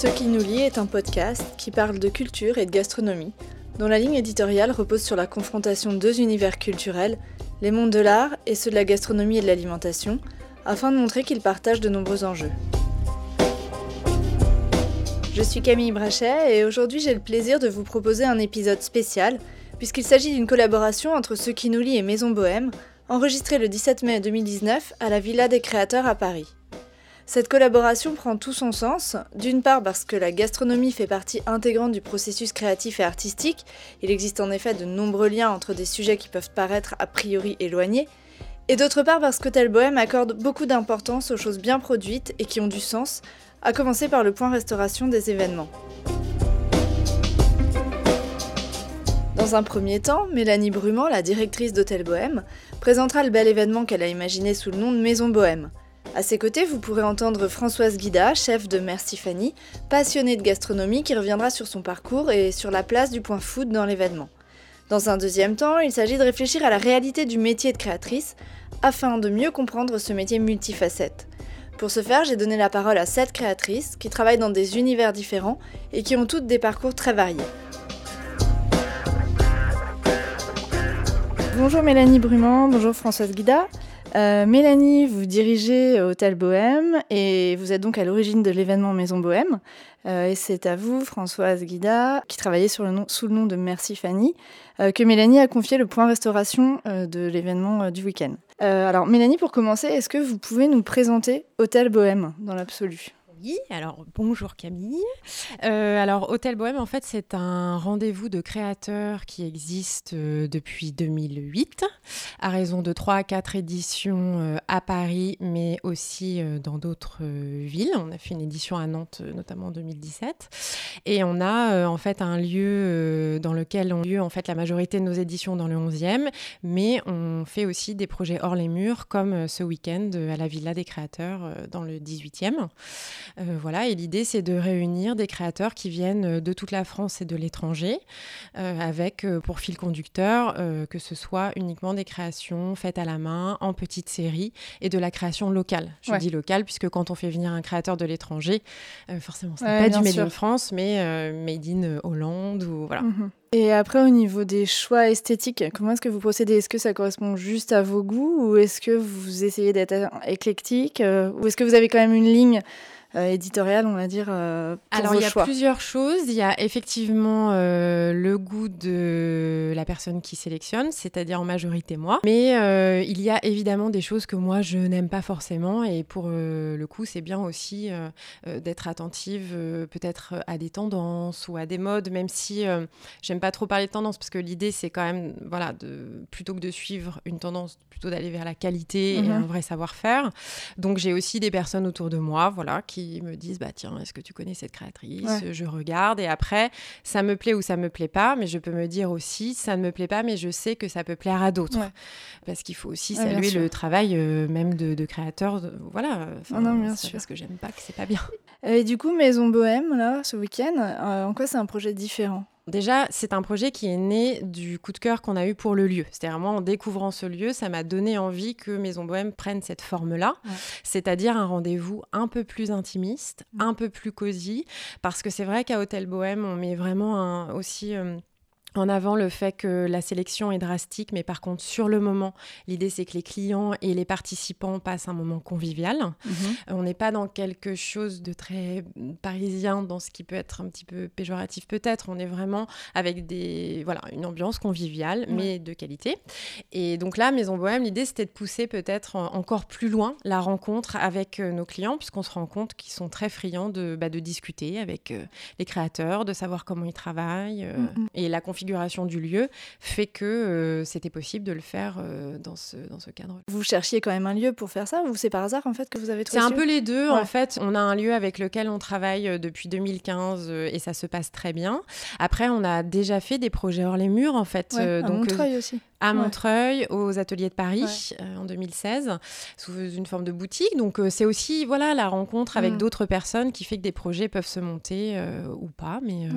Ce qui nous lie est un podcast qui parle de culture et de gastronomie, dont la ligne éditoriale repose sur la confrontation de deux univers culturels, les mondes de l'art et ceux de la gastronomie et de l'alimentation, afin de montrer qu'ils partagent de nombreux enjeux. Je suis Camille Brachet et aujourd'hui j'ai le plaisir de vous proposer un épisode spécial, puisqu'il s'agit d'une collaboration entre Ce qui nous lie et Maison Bohème, enregistrée le 17 mai 2019 à la Villa des Créateurs à Paris. Cette collaboration prend tout son sens, d'une part parce que la gastronomie fait partie intégrante du processus créatif et artistique, il existe en effet de nombreux liens entre des sujets qui peuvent paraître a priori éloignés, et d'autre part parce qu'Hôtel Bohème accorde beaucoup d'importance aux choses bien produites et qui ont du sens, à commencer par le point restauration des événements. Dans un premier temps, Mélanie Brumand, la directrice d'Hôtel Bohème, présentera le bel événement qu'elle a imaginé sous le nom de Maison Bohème. À ses côtés, vous pourrez entendre Françoise Guida, chef de Merci Fanny, passionnée de gastronomie qui reviendra sur son parcours et sur la place du point food dans l'événement. Dans un deuxième temps, il s'agit de réfléchir à la réalité du métier de créatrice afin de mieux comprendre ce métier multifacette. Pour ce faire, j'ai donné la parole à sept créatrices qui travaillent dans des univers différents et qui ont toutes des parcours très variés. Bonjour Mélanie Brumand, bonjour Françoise Guida. Euh, Mélanie, vous dirigez Hôtel Bohème et vous êtes donc à l'origine de l'événement Maison Bohème. Euh, et c'est à vous, Françoise Guida, qui travaillait sous le nom de Merci Fanny, euh, que Mélanie a confié le point restauration de l'événement du week-end. alors Mélanie, pour commencer, est-ce que vous pouvez nous présenter Hôtel Bohème dans l'absolu? Alors bonjour Camille. Euh, alors Hôtel Bohème, en fait, c'est un rendez-vous de créateurs qui existe euh, depuis 2008, à raison de 3 à 4 éditions euh, à Paris, mais aussi dans d'autres villes. On a fait une édition à Nantes, notamment en 2017. Et on a en fait un lieu dans lequel on lieu en fait la majorité de nos éditions dans le 11e, mais on fait aussi des projets hors les murs, comme ce week-end à la Villa des créateurs dans le 18e. Euh, voilà, et l'idée, c'est de réunir des créateurs qui viennent de toute la France et de l'étranger, euh, avec euh, pour fil conducteur que ce soit uniquement des créations faites à la main, en petite série, et de la création locale. Je dis locale, puisque quand on fait venir un créateur de l'étranger, forcément, ce n'est pas du Made in France, mais Made in Hollande, ou voilà. Mhm. Et après, au niveau des choix esthétiques, comment est-ce que vous procédez? Est-ce que ça correspond juste à vos goûts ou est-ce que vous essayez d'être éclectique Ou est-ce que vous avez quand même une ligne euh, éditoriale, on va dire euh, Alors, il y a plusieurs choses. Il y a effectivement euh, le goût de la personne qui sélectionne, c'est-à-dire en majorité moi. Mais il y a évidemment des choses que moi, je n'aime pas forcément. Et pour le coup, c'est bien aussi d'être attentive peut-être à des tendances ou à des modes, même si j'aime pas trop parler de tendances, parce que l'idée, c'est quand même, voilà, de, plutôt que de suivre une tendance, plutôt d'aller vers la qualité et mhm. un vrai savoir-faire. Donc, j'ai aussi des personnes autour de moi, voilà, qui me disent bah tiens est-ce que tu connais cette créatrice? Je regarde et après ça me plaît ou ça me plaît pas mais je peux me dire aussi ça ne me plaît pas mais je sais que ça peut plaire à d'autres. Parce qu'il faut aussi saluer le travail euh, même de, créateurs voilà non, bien sûr. parce que j'aime pas que c'est pas bien. Et du coup Maison Bohème là ce week-end euh, en quoi c'est un projet différent? Déjà, c'est un projet qui est né du coup de cœur qu'on a eu pour le lieu. C'est-à-dire, moi, en découvrant ce lieu, ça m'a donné envie que Maison Bohème prenne cette forme-là, c'est-à-dire un rendez-vous un peu plus intimiste, un peu plus cosy, parce que c'est vrai qu'à Hôtel Bohème, on met vraiment un, aussi... Euh, en avant le fait que la sélection est drastique, mais par contre, sur le moment, l'idée c'est que les clients et les participants passent un moment convivial. Mhm. On n'est pas dans quelque chose de très parisien, dans ce qui peut être un petit peu péjoratif peut-être. On est vraiment avec des, voilà, une ambiance conviviale, mais de qualité. Et donc là, Maison Bohème, l'idée c'était de pousser peut-être encore plus loin la rencontre avec euh, nos clients, puisqu'on se rend compte qu'ils sont très friands de, bah, de discuter avec euh, les créateurs, de savoir comment ils travaillent. Euh, mhm. Et la configuration du lieu fait que euh, c'était possible de le faire euh, dans ce, dans ce cadre. Vous cherchiez quand même un lieu pour faire ça ou c'est par hasard en fait que vous avez trouvé C'est un peu les deux en fait. On a un lieu avec lequel on travaille euh, depuis 2015 et ça se passe très bien. Après, on a déjà fait des projets hors les murs en fait. à donc, Montreuil aussi à Montreuil, aux ateliers de Paris en 2016, sous une forme de boutique. Donc c'est aussi voilà la rencontre avec mm. d'autres personnes qui fait que des projets peuvent se monter ou pas. Mais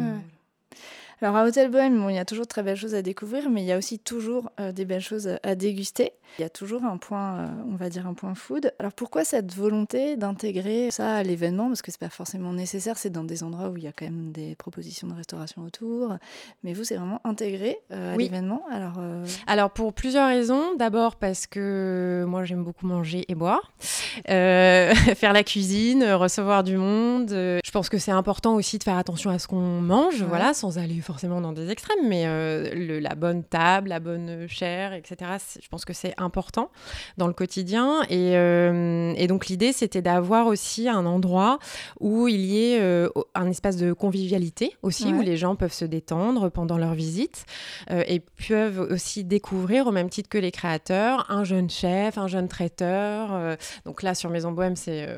Alors à Hôtel Bohème, il y a toujours de très belles choses à découvrir, mais il y a aussi toujours euh, des belles choses à déguster. Il y a toujours un point, euh, on va dire un point food. Alors pourquoi cette volonté d'intégrer ça à l'événement? Parce que c'est pas forcément nécessaire, c'est dans des endroits où il y a quand même des propositions de restauration autour. Mais vous, c'est vraiment intégré à l'événement. Alors, Alors pour plusieurs raisons. D'abord parce que moi j'aime beaucoup manger et boire, faire la cuisine, recevoir du monde. Je pense que c'est important aussi de faire attention à ce qu'on mange, voilà, sans aller forcément dans des extrêmes, mais euh, la bonne table, la bonne chair, etc. Je pense que c'est important dans le quotidien. Et, euh, et donc l'idée, c'était d'avoir aussi un endroit où il y ait euh, un espace de convivialité aussi, où les gens peuvent se détendre pendant leur visite et peuvent aussi découvrir, au même titre que les créateurs, un jeune chef, un jeune traiteur. donc là, sur Maison Bohème, c'est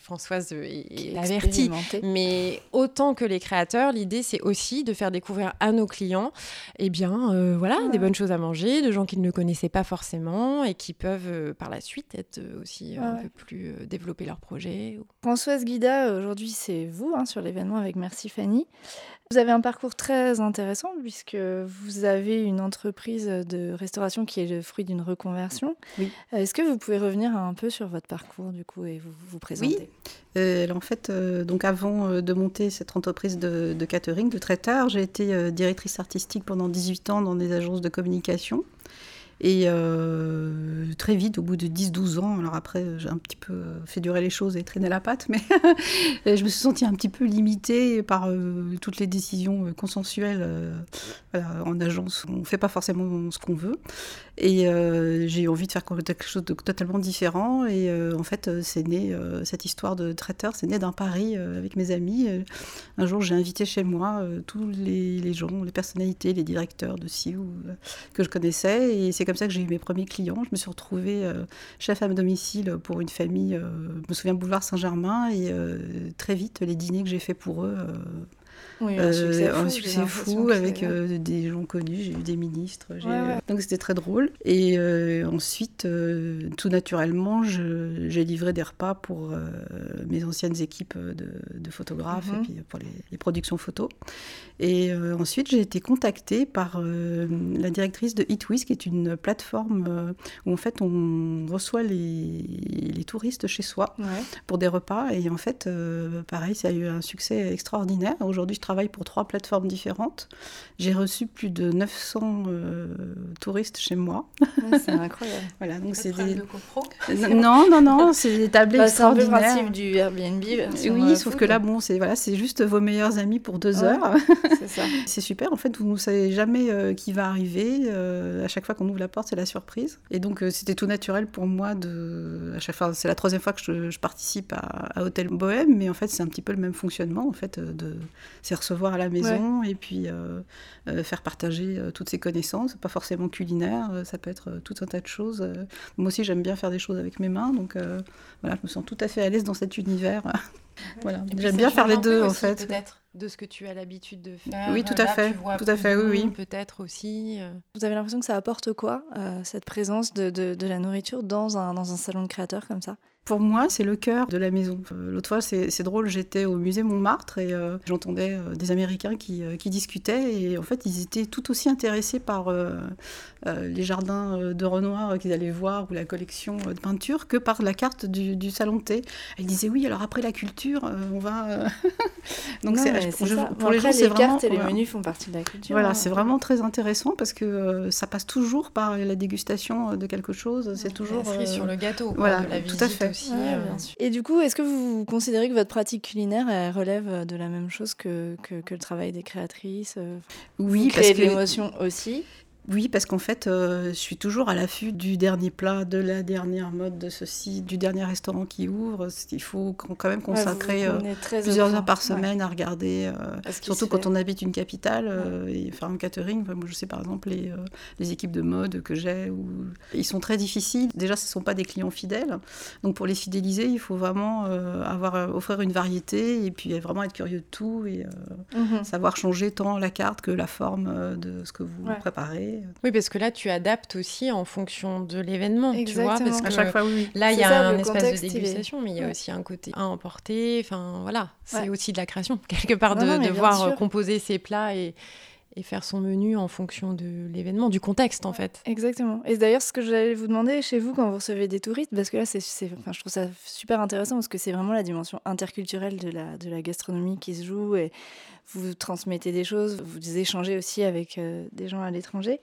Françoise et, avertie. Mais autant que les créateurs, l'idée, c'est aussi de faire découvrir à nos clients, eh bien, euh, voilà, des bonnes choses à manger, de gens qu'ils ne connaissaient pas forcément et qui peuvent euh, par la suite être euh, aussi un peu plus développer leur projet. Françoise Guida, aujourd'hui, c'est vous hein, sur l'événement avec Merci Fanny. Vous avez un parcours très intéressant puisque vous avez une entreprise de restauration qui est le fruit d'une reconversion. Oui. Est-ce que vous pouvez revenir un peu sur votre parcours du coup et vous vous présenter? Oui. en fait, donc avant de monter cette entreprise de, de catering, de traiteur, j'ai été directrice artistique pendant 18 ans dans des agences de communication. Et euh, très vite, au bout de 10-12 ans, alors après, j'ai un petit peu fait durer les choses et traîné la patte, mais je me suis sentie un petit peu limitée par euh, toutes les décisions consensuelles euh, en agence. On ne fait pas forcément ce qu'on veut. Et j'ai eu envie de faire quelque chose de totalement différent. Et en fait, c'est né, cette histoire de traiteur, c'est né d'un pari avec mes amis. un jour, j'ai invité chez moi tous les, gens, les personnalités, les directeurs de CIO que je connaissais. Et c'est comme ça que j'ai eu mes premiers clients. Je me suis retrouvée euh, chef à domicile pour une famille, euh, je me souviens, boulevard Saint-Germain, et euh, très vite, les dîners que j'ai fait pour eux oui, un euh, succès fou, avec euh, des gens connus, j'ai eu des ministres. Donc c'était très drôle. Et euh, ensuite, tout naturellement, j'ai livré des repas pour mes anciennes équipes de, photographes et mhm. puis pour les, productions photos. Et ensuite, j'ai été contactée par la directrice de Eatwiz, qui est une plateforme où en fait on reçoit les, les touristes chez soi pour des repas. Et en fait, pareil, ça a eu un succès extraordinaire. Aujourd'hui, je travaille pour trois plateformes différentes. J'ai reçu plus de 900 euh, touristes chez moi. c'est incroyable. voilà, donc c'est des. De non, non, non, c'est des tablettes bah, extraordinaires. C'est le principe du Airbnb. Oui, sauf que là, bon, c'est voilà, c'est juste vos meilleurs amis pour deux heures. c'est ça. c'est super. En fait, vous ne savez jamais euh, qui va arriver. Euh, à chaque fois qu'on ouvre la porte, c'est la surprise. Et donc, c'était tout naturel pour moi de. À chaque fois, c'est la troisième fois que je, participe à, à Hôtel Bohème, mais en fait, c'est un petit peu le même fonctionnement. En fait, de c'est recevoir à la maison et puis euh, euh, faire partager euh, toutes ces connaissances. Pas forcément culinaire, ça peut être tout un tas de choses. moi aussi, j'aime bien faire des choses avec mes mains, donc voilà, je me sens tout à fait à l'aise dans cet univers. voilà, j'aime bien faire les deux en fait. Peut-être de ce que tu as l'habitude de faire. Oui, tout à fait. Tout à fait, oui, oui. Peut-être aussi. Vous avez l'impression que ça apporte quoi, cette présence de, de, de, la nourriture dans un, dans un salon de créateurs comme ça? Pour moi, c'est le cœur de la maison. Euh, l'autre fois, c'est drôle, j'étais au musée Montmartre et euh, j'entendais euh, des Américains qui, qui, discutaient et en fait, ils étaient tout aussi intéressés par les jardins de Renoir qu'ils allaient voir ou la collection de peinture que par la carte du, salon de thé. Ils disaient oui, alors après la culture, on va. Donc c'est pour, les gens, c'est vraiment. cartes et les menus font partie de la culture. Voilà, hein. c'est vraiment très intéressant parce que ça passe toujours par la dégustation de quelque chose. C'est toujours. sur le gâteau. voilà, tout à fait. Euh. Et du coup, est-ce que vous considérez que votre pratique culinaire relève de la même chose que, que, le travail des créatrices euh, Oui, parce que l'émotion aussi? Oui, parce qu'en fait, euh, je suis toujours à l'affût du dernier plat, de la dernière mode de ceci, du dernier restaurant qui ouvre. Il faut quand même consacrer euh, plusieurs heures par semaine à regarder, euh, surtout quand on habite une capitale et faire un catering. moi, je sais par exemple les, les équipes de mode que j'ai, où ils sont très difficiles. Déjà, ce ne sont pas des clients fidèles. Donc pour les fidéliser, il faut vraiment avoir, offrir une variété et puis vraiment être curieux de tout et mhm. savoir changer tant la carte que la forme de ce que vous préparez. Oui, parce que là, tu adaptes aussi en fonction de l'événement, tu vois. Parce à chaque fois, oui. Là, il y a un espace de dégustation, mais il y a aussi un côté à emporter. Enfin, voilà, c'est aussi de la création, quelque part, de, de voir composer ces plats et et faire son menu en fonction de l'événement, du contexte en fait. Exactement. Et d'ailleurs, ce que j'allais vous demander chez vous quand vous recevez des touristes, parce que là, c'est, enfin, je trouve ça super intéressant parce que c'est vraiment la dimension interculturelle de la, de la gastronomie qui se joue et vous transmettez des choses, vous échangez aussi avec euh, des gens à l'étranger.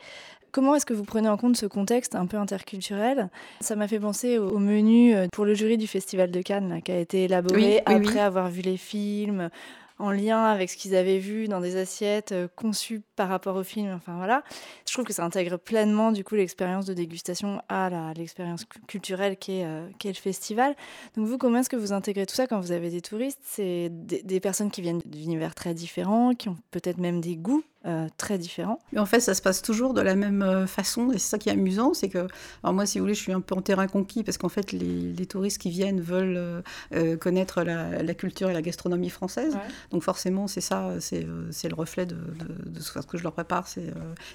Comment est-ce que vous prenez en compte ce contexte un peu interculturel? Ça m'a fait penser au, menu euh, pour le jury du Festival de Cannes là, qui a été élaboré après avoir vu les films en lien avec ce qu'ils avaient vu dans des assiettes euh, conçues par rapport au film. Enfin voilà, je trouve que ça intègre pleinement du coup l'expérience de dégustation à l'expérience culturelle qui est, euh, le festival. Donc vous, comment est-ce que vous intégrez tout ça quand vous avez des touristes? C'est des, des personnes qui viennent d'univers très différents, qui ont peut-être même des goûts euh, très différents. Mais en fait, ça se passe toujours de la même euh, façon, et c'est ça qui est amusant, c'est que, alors moi, si vous voulez, je suis un peu en terrain conquis, parce qu'en fait, les, les, touristes qui viennent veulent euh, connaître la, la, culture et la gastronomie française, donc forcément, c'est ça, c'est le reflet de, de, de, ce que je leur prépare, c'est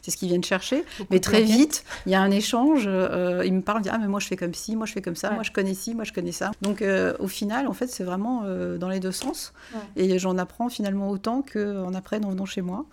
ce qu'ils viennent chercher. Beaucoup mais très vite, il y a un échange, ils me parlent, ils disent, ah, mais moi, je fais comme ci, moi, je fais comme ça, ouais. moi, je connais ci, moi, je connais ça. Donc, au final, en fait, c'est vraiment dans les deux sens, ouais. et j'en apprends finalement autant qu'en apprenne en venant chez moi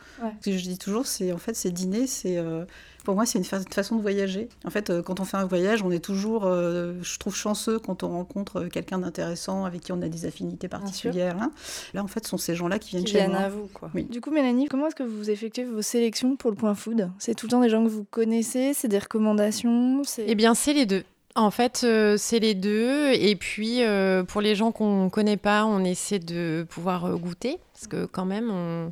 que je dis toujours, c'est en fait, c'est dîner, c'est euh, pour moi, c'est une, fa une, façon de voyager. En fait, euh, quand on fait un voyage, on est toujours, euh, je trouve, chanceux quand on rencontre quelqu'un d'intéressant avec qui on a des affinités particulières. Hein. Là, en fait, ce sont ces gens-là qui viennent qui chez viennent moi. à vous, quoi. Oui. Du coup, Mélanie, comment est-ce que vous effectuez vos sélections pour le point food? C'est tout le temps des gens que vous connaissez C'est des recommandations Eh bien, c'est les deux. En fait, euh, c'est les deux. Et puis, euh, pour les gens qu'on ne connaît pas, on essaie de pouvoir euh, goûter. Parce que quand même, on,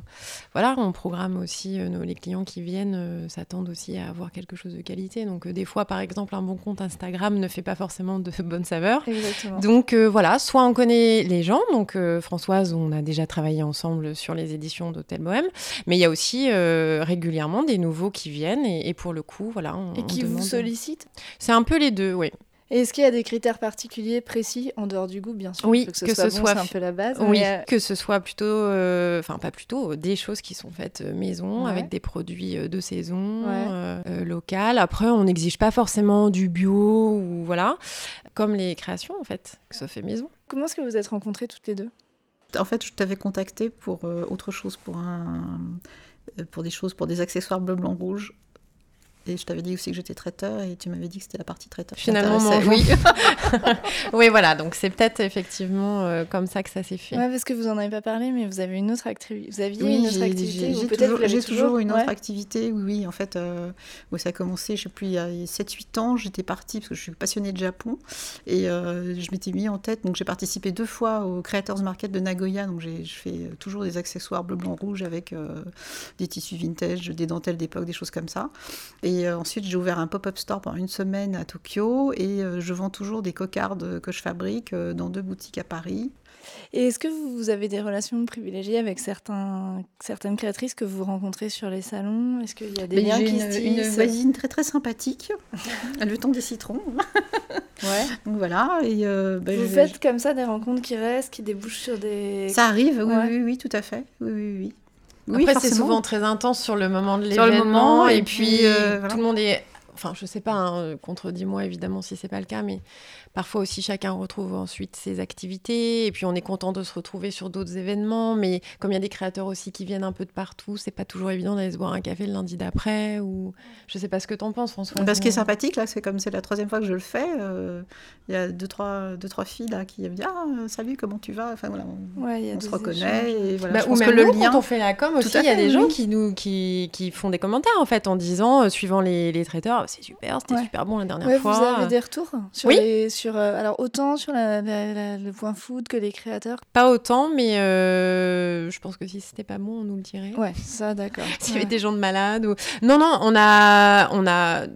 voilà, on programme aussi, nos, les clients qui viennent s'attendent aussi à avoir quelque chose de qualité. Donc, des fois, par exemple, un bon compte Instagram ne fait pas forcément de bonnes saveurs. Exactement. Donc, voilà, soit on connaît les gens. Donc, Françoise, on a déjà travaillé ensemble sur les éditions d'Hôtel Bohème. Mais il y a aussi régulièrement des nouveaux qui viennent. Et, et pour le coup, voilà. On, et qui on vous sollicitent? C'est un peu les deux, oui. Et est-ce qu'il y a des critères particuliers précis en dehors du goût, bien sûr? Oui, que ce que soit, ce bon, soit c'est un peu la base. Oui, mais, euh... que ce soit plutôt, euh, enfin pas plutôt, des choses qui sont faites maison Ouais. avec des produits euh, de saison, Ouais. euh, euh, local. Après, on n'exige pas forcément du bio ou voilà, comme les créations en fait, que ça fait maison. Comment est-ce que vous êtes rencontrées toutes les deux? En fait, je t'avais contacté pour euh, autre chose, pour un, euh, pour des choses, pour des accessoires bleu, blanc, rouge. Et je t'avais dit aussi que j'étais traiteur et tu m'avais dit que c'était la partie traiteur. Finalement, oui. oui, voilà. Donc c'est peut-être effectivement euh, comme ça que ça s'est fait. Ouais, parce que vous en avez pas parlé, mais vous avez une autre activité. Vous aviez Oui, une autre j'ai- activité j'ai toujours, j'ai toujours une autre Ouais. activité. Oui, oui, en fait, euh, où ça a commencé, je sais plus, il y a 7-8 ans, j'étais partie parce que je suis passionnée de Japon et euh, je m'étais mis en tête. Donc j'ai participé deux fois au Creators Market de Nagoya. Donc j'ai- je fais toujours des accessoires bleu, blanc, rouge avec euh, des tissus vintage, des dentelles d'époque, des choses comme ça. Et euh, ensuite, j'ai ouvert un pop-up store pendant une semaine à Tokyo et euh, je vends toujours des cocardes que je fabrique euh, dans deux boutiques à Paris. Et est-ce que vous avez des relations privilégiées avec certains, certaines créatrices que vous rencontrez sur les salons? Est-ce qu'il y a des Mais liens qui une, se une voisine très très sympathique, le temps des citrons. Ouais. Donc voilà. Et euh, bah, Vous je- faites comme ça des rencontres qui restent, qui débouchent sur des... Ça arrive, oui, Ouais. oui, oui, tout à fait. Oui, oui, oui. Oui, Après, c'est souvent très intense sur le moment de l'événement. Et, et puis, puis, euh, voilà. tout le monde est. Enfin, je sais pas, hein, contredis-moi évidemment si c'est pas le cas, mais parfois aussi chacun retrouve ensuite ses activités. Et puis on est content de se retrouver sur d'autres événements. Mais comme il y a des créateurs aussi qui viennent un peu de partout, c'est pas toujours évident d'aller se boire un café le lundi d'après. Ou je sais pas ce que t'en penses, François. Bah, ce qui est sympathique, là, c'est comme c'est la troisième fois que je le fais, euh, il y a deux trois, deux, trois filles là, qui me disent Ah, salut, comment tu vas? Enfin voilà, on, Ouais, il y a on se reconnaît. échanges. Et voilà, Bah, je ou pense même que le lien. quand on fait la com Tout aussi, il y a des gens qui nous qui, qui font des commentaires en fait en disant, euh, suivant les, les traiteurs, c'est super, c'était Ouais. super bon la dernière Ouais, fois. vous avez des retours sur Oui. les, sur euh, alors autant sur la- la- la- le point food que les créateurs. Pas autant, mais euh, je pense que si c'était pas bon, on nous le dirait. Ouais, ça d'accord. S'il y avait Ouais. des gens de malades ou... Non, non, on a, on a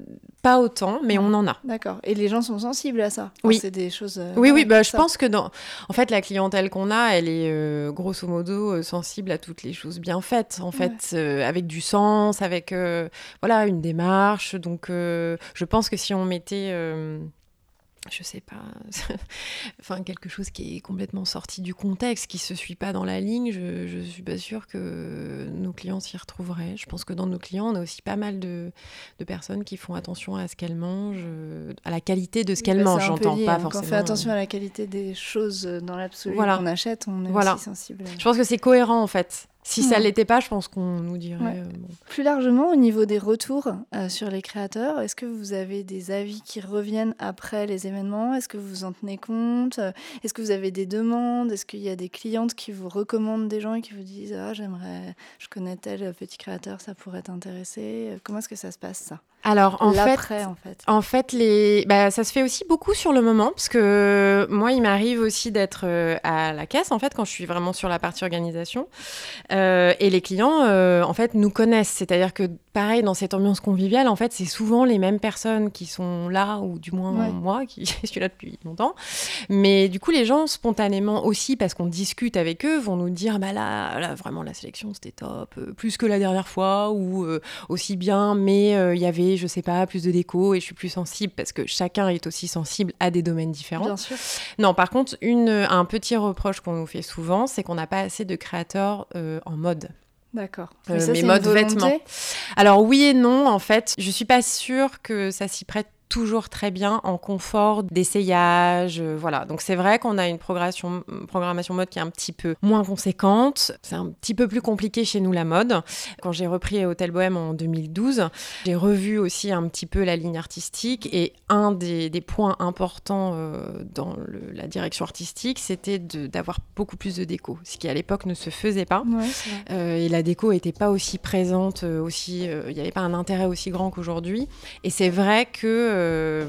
pas autant, mais on en a. D'accord. Et les gens sont sensibles à ça. Oui. C'est des choses. euh, Oui, oui, bah, je pense que dans... En fait, la clientèle qu'on a, elle est euh, grosso modo euh, sensible à toutes les choses bien faites, en fait, avec du sens, avec voilà, une démarche. Donc, je pense que si on mettait... euh, je sais pas, enfin quelque chose qui est complètement sorti du contexte, qui se suit pas dans la ligne, je, je suis pas sûre que nos clients s'y retrouveraient. Je pense que dans nos clients, on a aussi pas mal de, de personnes qui font attention à ce qu'elles mangent, euh, à la qualité de ce Oui, qu'elles bah, mangent, j'entends pas hein. forcément. Quand on fait attention à la qualité des choses euh, dans l'absolu Voilà. qu'on achète, on est Voilà. aussi sensible. Je pense que c'est cohérent en fait. Si ça l'était pas, je pense qu'on nous dirait. Plus largement, au niveau des retours sur les créateurs, est-ce que vous avez des avis qui reviennent après les événements? Est-ce que vous vous en tenez compte? Est-ce que vous avez des demandes? Est-ce qu'il y a des clientes qui vous recommandent des gens et qui vous disent Ah, j'aimerais, je connais tel petit créateur, ça pourrait t'intéresser? Comment est-ce que ça se passe ça? Alors en fait, en fait, en fait, les, bah, ça se fait aussi beaucoup sur le moment parce que moi, il m'arrive aussi d'être euh, à la caisse en fait quand je suis vraiment sur la partie organisation. Euh, et les clients euh, en fait nous connaissent, c'est-à-dire que pareil dans cette ambiance conviviale, en fait, c'est souvent les mêmes personnes qui sont là ou du moins moi qui suis là depuis longtemps. Mais du coup, les gens spontanément aussi parce qu'on discute avec eux vont nous dire bah là, là vraiment la sélection c'était top, plus que la dernière fois ou aussi bien, mais il y avait je sais pas, plus de déco et je suis plus sensible parce que chacun est aussi sensible à des domaines différents. Bien sûr. Non, par contre, une, un petit reproche qu'on nous fait souvent, c'est qu'on n'a pas assez de créateurs euh, en mode. D'accord. Euh, mais mode vêtements. Alors oui et non, en fait, je suis pas sûre que ça s'y prête toujours très bien en confort d'essayage. Euh, voilà. Donc c'est vrai qu'on a une programmation, programmation mode qui est un petit peu moins conséquente. C'est un petit peu plus compliqué chez nous la mode. Quand j'ai repris Hôtel Bohème en 2012, j'ai revu aussi un petit peu la ligne artistique et un des, points importants euh, dans la direction artistique, c'était d'avoir beaucoup plus de déco, ce qui à l'époque ne se faisait pas. Euh, et la déco n'était pas aussi présente, aussi, il n'y avait pas un intérêt aussi grand qu'aujourd'hui. Et c'est vrai que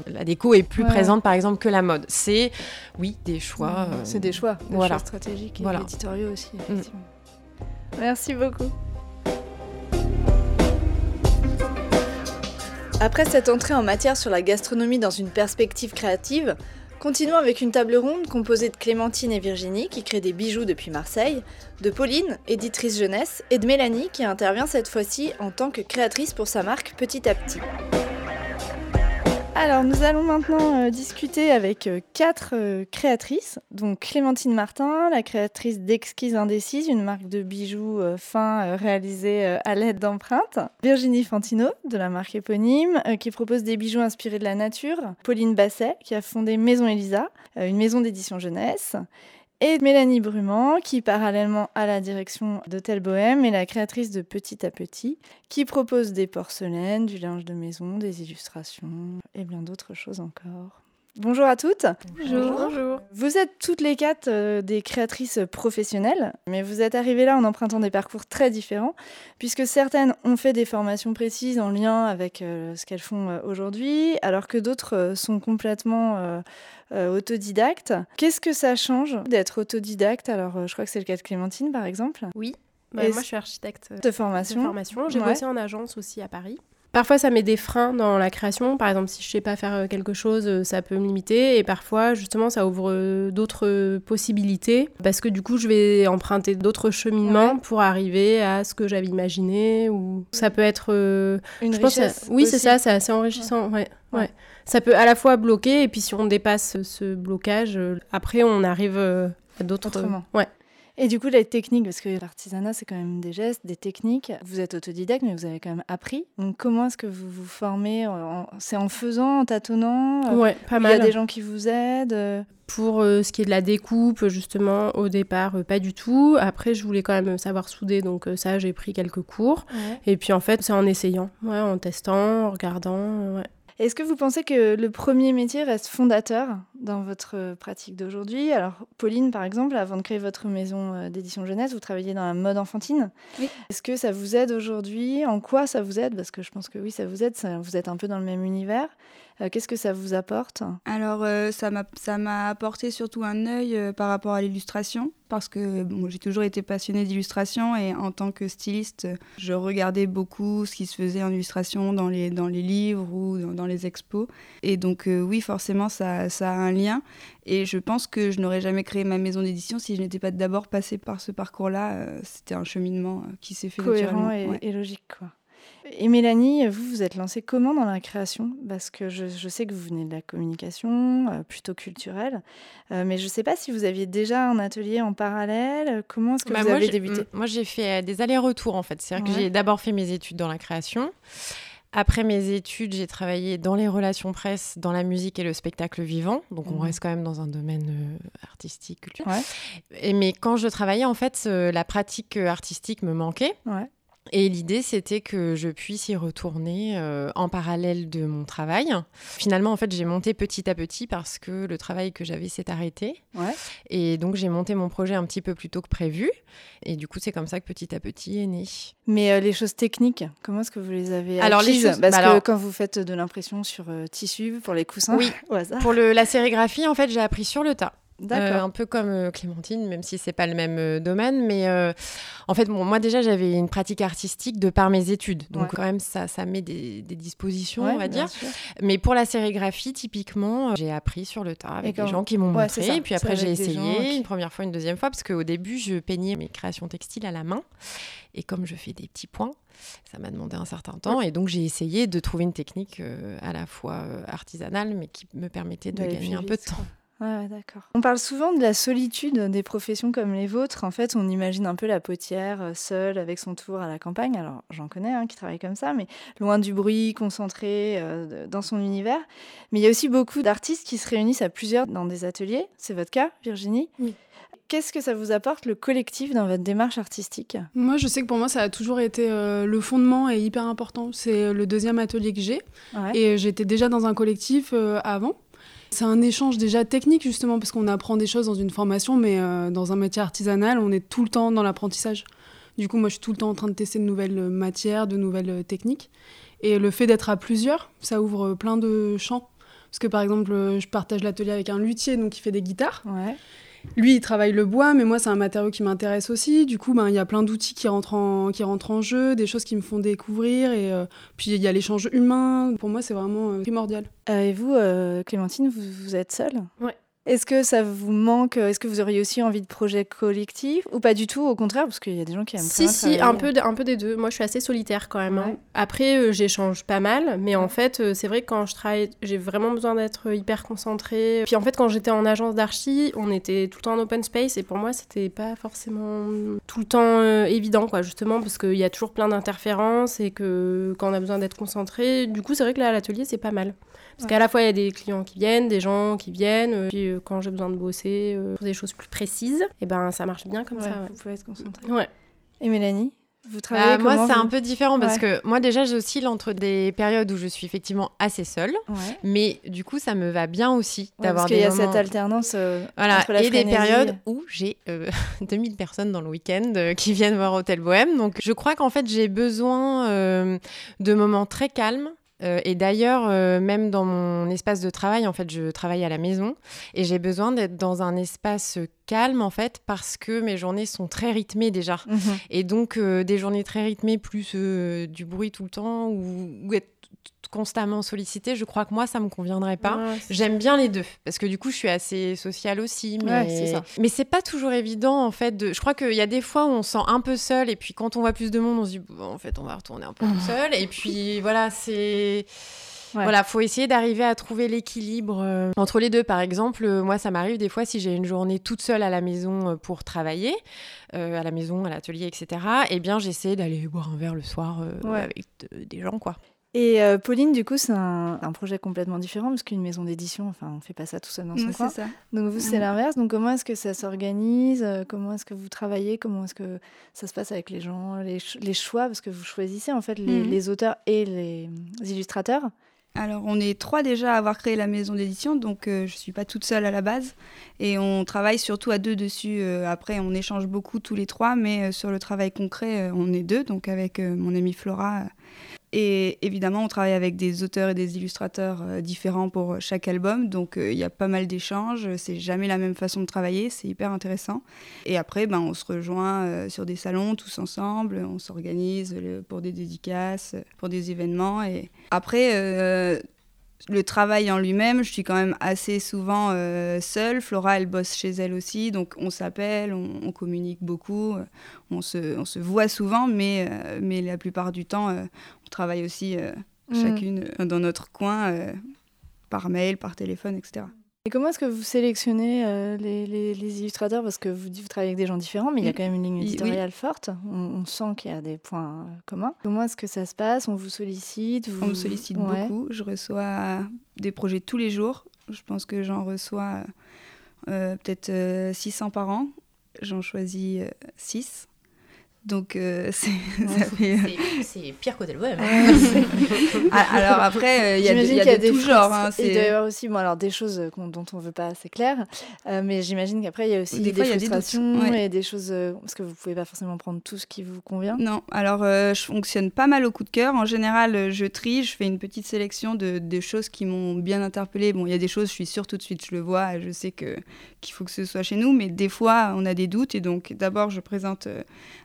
la déco est plus présente, par exemple, que la mode. C'est, oui, des choix. Euh, c'est des choix, des choix stratégiques et éditoriaux aussi, mm. Merci beaucoup. Après cette entrée en matière sur la gastronomie dans une perspective créative, continuons avec une table ronde composée de Clémentine et Virginie qui créent des bijoux depuis Marseille, de Pauline, éditrice jeunesse, et de Mélanie qui intervient cette fois-ci en tant que créatrice pour sa marque Petit à Petit. Alors, nous allons maintenant euh, discuter avec euh, quatre euh, créatrices. Donc, Clémentine Martin, la créatrice d'Exquise Indécise, une marque de bijoux fins réalisés à l'aide d'empreintes. Virginie Fantino, de la marque éponyme, qui propose des bijoux inspirés de la nature. Pauline Basset, qui a fondé Maison Elisa, une maison d'édition jeunesse et Mélanie Brumand, qui parallèlement à la direction d'Hôtel Bohème est la créatrice de Petit à Petit, qui propose des porcelaines, du linge de maison, des illustrations et bien d'autres choses encore. Bonjour à toutes. Bonjour. Vous êtes toutes les quatre euh, des créatrices professionnelles, mais vous êtes arrivées là en empruntant des parcours très différents, puisque certaines ont fait des formations précises en lien avec euh, ce qu'elles font euh, aujourd'hui, alors que d'autres sont complètement autodidactes. Qu'est-ce que ça change d'être autodidacte? Alors, je crois que c'est le cas de Clémentine, par exemple. Oui. Bah, moi, je suis architecte de formation. De formation. J'ai bossé en agence aussi à Paris. Parfois, ça met des freins dans la création. Par exemple, si je sais pas faire euh, quelque chose, euh, ça peut me limiter. Et parfois, justement, ça ouvre euh, d'autres possibilités. Parce que du coup, je vais emprunter d'autres cheminements pour arriver à ce que j'avais imaginé. Ou ça peut être. Une je richesse Oui, c'est ça, c'est assez enrichissant. Ouais. Ouais. Ça peut à la fois bloquer. Et puis, si on dépasse ce blocage, après, on arrive à d'autres. Autrement. Ouais. Et du coup, les techniques, parce que l'artisanat, c'est quand même des gestes, des techniques. Vous êtes autodidacte, mais vous avez quand même appris. Donc, comment est-ce que vous vous formez C'est en faisant, en tâtonnant Ouais, pas mal. Il y a des gens qui vous aident Pour euh, ce qui est de la découpe, justement, au départ, euh, pas du tout. Après, je voulais quand même savoir souder, donc euh, ça, j'ai pris quelques cours. Et puis, en fait, c'est en essayant, ouais, en testant, en regardant. Ouais. Est-ce que vous pensez que le premier métier reste fondateur dans votre pratique d'aujourd'hui? Alors, Pauline, par exemple, avant de créer votre maison euh, d'édition jeunesse, vous travailliez dans la mode enfantine. Oui. Est-ce que ça vous aide aujourd'hui? En quoi ça vous aide? Parce que je pense que oui, ça vous aide. vous êtes un peu dans le même univers. Euh, qu'est-ce que ça vous apporte Alors, euh, ça m'a apporté surtout un œil euh, par rapport à l'illustration, parce que bon, j'ai toujours été passionnée d'illustration et en tant que styliste, je regardais beaucoup ce qui se faisait en illustration dans les, dans les livres ou dans, les expos. Et donc, oui, forcément, ça, ça a un lien. Et je pense que je n'aurais jamais créé ma maison d'édition si je n'étais pas d'abord passée par ce parcours-là. C'était un cheminement qui s'est fait Cohérent et, et logique, quoi. Et Mélanie, vous vous êtes lancée comment dans la création? Parce que je, sais que vous venez de la communication, euh, plutôt culturelle, euh, mais je ne sais pas si vous aviez déjà un atelier en parallèle. Comment est-ce que bah, vous avez débuté? Moi, j'ai fait euh, des allers-retours en fait. C'est-à-dire que j'ai d'abord fait mes études dans la création. Après mes études, j'ai travaillé dans les relations presse, dans la musique et le spectacle vivant. Donc on Mhm. reste quand même dans un domaine euh, artistique, culturel. Et, mais quand je travaillais, en fait, euh, la pratique artistique me manquait. Ouais. Et l'idée, c'était que je puisse y retourner euh, en parallèle de mon travail. Finalement, en fait, j'ai monté petit à petit parce que le travail que j'avais s'est arrêté. Ouais. Et donc, j'ai monté mon projet un petit peu plus tôt que prévu. Et du coup, c'est comme ça que petit à petit est né. Mais euh, les choses techniques, comment est-ce que vous les avez Alors, les choses- Parce bah que alors- quand vous faites de l'impression sur euh, tissu pour les coussins, Oui. au hasard. Pour le, la sérigraphie, en fait, j'ai appris sur le tas. Euh, un peu comme euh, Clémentine, même si c'est pas le même euh, domaine. Mais en fait, bon, moi déjà, j'avais une pratique artistique de par mes études. Donc Ouais. quand même, ça, ça met des, des dispositions, Ouais, on va dire. sûr. Mais pour la sérigraphie, typiquement, j'ai appris sur le tas avec des gens qui m'ont Ouais, montré. ça. Et puis après, j'ai essayé qui- une première fois, une deuxième fois, parce qu'au début, je peignais mes créations textiles à la main. Et comme je fais des petits points, ça m'a demandé un certain temps. Et donc, j'ai essayé de trouver une technique à la fois artisanale, mais qui me permettait de gagner un peu de temps. Ouais, ouais, d'accord. On parle souvent de la solitude des professions comme les vôtres. En fait, on imagine un peu la potière euh, seule avec son tour à la campagne. Alors, j'en connais hein, qui travaillent comme ça, mais loin du bruit, concentré euh, dans son univers. Mais il y a aussi beaucoup d'artistes qui se réunissent à plusieurs dans des ateliers. C'est votre cas, Virginie? Oui. Qu'est-ce que ça vous apporte, le collectif, dans votre démarche artistique? Moi, je sais que pour moi, ça a toujours été euh, le fondement est hyper important. C'est le deuxième atelier que j'ai. Ouais. Et j'étais déjà dans un collectif euh, avant. C'est un échange déjà technique, justement, parce qu'on apprend des choses dans une formation, mais euh, dans un métier artisanal, on est tout le temps dans l'apprentissage. Du coup, moi, je suis tout le temps en train de tester de nouvelles euh, matières, de nouvelles euh, techniques. Et le fait d'être à plusieurs, ça ouvre plein de champs. Parce que, par exemple, je partage l'atelier avec un luthier, donc qui fait des guitares. Lui, il travaille le bois, mais moi, c'est un matériau qui m'intéresse aussi. Du coup, ben, il y a plein d'outils qui, rentrent en- qui rentrent en jeu, des choses qui me font découvrir. Et euh, puis, il y a l'échange humain. Pour moi, c'est vraiment euh, primordial. Euh, et vous, euh, Clémentine, vous, vous êtes seule? Ouais. Est-ce que ça vous manque Est-ce que vous auriez aussi envie de projets collectifs Ou pas du tout, au contraire, parce qu'il y a des gens qui aiment Si, si, un peu, un peu des deux. Moi, je suis assez solitaire quand même. hein. Après, euh, j'échange pas mal, mais en fait, euh, c'est vrai que quand je travaille, j'ai vraiment besoin d'être hyper concentrée. Puis en fait, quand j'étais en agence d'archi, on était tout le temps en open space, et pour moi, c'était pas forcément tout le temps euh, évident, quoi, justement, parce qu'il y a toujours plein d'interférences, et que quand on a besoin d'être concentré, du coup, c'est vrai que là, à l'atelier, c'est pas mal. Parce Ouais. qu'à la fois, il y a des clients qui viennent, des gens qui viennent, euh, puis euh, quand j'ai besoin de bosser euh, sur des choses plus précises, et ben ça marche bien comme Ouais, ça. ouais. Vous pouvez être concentré. Ouais. Et Mélanie Vous travaillez Ah, moi, c'est vous un peu différent parce Ouais. que moi, déjà, j'oscille entre des périodes où je suis effectivement assez seule, Ouais. mais du coup, ça me va bien aussi Ouais, d'avoir parce qu'il des y a moments... cette alternance euh, Voilà, entre la et des périodes où j'ai euh, 2000 personnes dans le week-end euh, qui viennent voir Hôtel Bohème. Donc, je crois qu'en fait, j'ai besoin euh, de moments très calmes. Euh, et d'ailleurs, euh, même dans mon espace de travail, en fait, je travaille à la maison et j'ai besoin d'être dans un espace calme, en fait, parce que mes journées sont très rythmées déjà. Mhm. Et donc, euh, des journées très rythmées, plus du bruit tout le temps, ou, ou être constamment sollicité, je crois que moi, ça me conviendrait pas. Ouais, J'aime bien les deux parce que du coup je suis assez sociale aussi mais Ouais, mais c'est pas toujours évident en fait de je crois qu'il y a des fois où on se sent un peu seul et puis quand on voit plus de monde on se dit bon, en fait on va retourner un peu tout seul et puis voilà c'est Ouais. Voilà, faut essayer d'arriver à trouver l'équilibre euh, entre les deux. Par exemple, euh, moi, ça m'arrive des fois si j'ai une journée toute seule à la maison euh, pour travailler, à la maison, à l'atelier, etc. Eh bien, j'essaie d'aller boire un verre le soir Ouais. avec de- des gens, quoi. Et euh, Pauline, du coup, c'est un, un projet complètement différent parce qu'une maison d'édition, enfin, on fait pas ça tout seul dans son Ouais, coin. ça. Donc vous, c'est l'inverse. Donc comment est-ce que ça s'organise Euh, Comment est-ce que vous travaillez Comment est-ce que ça se passe avec les gens, les, ch- les choix Parce que vous choisissez en fait les, Mhm. les auteurs et les illustrateurs. Alors, on est trois déjà à avoir créé la maison d'édition, donc euh, je suis pas toute seule à la base. Et on travaille surtout à deux dessus. Euh, après, on échange beaucoup tous les trois, mais euh, sur le travail concret, on est deux, donc avec mon amie Flora. Et évidemment, on travaille avec des auteurs et des illustrateurs euh, différents pour chaque album, donc euh, il y a pas mal d'échanges. C'est jamais la même façon de travailler, c'est hyper intéressant. Et après, ben, on se rejoint euh, sur des salons tous ensemble, on s'organise pour des dédicaces, pour des événements. Et après, le travail en lui-même, je suis quand même assez souvent euh, seule. Flora, elle bosse chez elle aussi, donc on s'appelle, on, on communique beaucoup, euh, on se, on se voit souvent, mais, euh, mais la plupart du temps, on travaille aussi Mhm. chacune dans notre coin, par mail, par téléphone, etc. Et comment est-ce que vous sélectionnez euh, les, les, illustrateurs? Parce que vous, vous travaillez avec des gens différents, mais il y a mm. quand même une ligne éditoriale forte. On, sent qu'il y a des points euh, communs. Comment est-ce que ça se passe? On vous sollicite On me sollicite beaucoup. Je reçois des projets tous les jours. Je pense que j'en reçois euh, peut-être 600 par an. J'en choisis 6. Donc, euh, euh, c'est pire côté le web. Alors après, euh, il y a, y a, des tout genres. Hein, il doit y avoir aussi bon, alors, des choses dont on ne veut pas, c'est clair. mais j'imagine qu'après, il y a aussi des, frustrations et des choses... parce que vous ne pouvez pas forcément prendre tout ce qui vous convient. Non, alors je fonctionne pas mal au coup de cœur. En général, je trie, je fais une petite sélection de, de choses qui m'ont bien interpellée. Bon, il y a des choses, je suis sûre tout de suite, je le vois, je sais qu'il faut que ce soit chez nous. Mais des fois, on a des doutes. Et donc, d'abord, je présente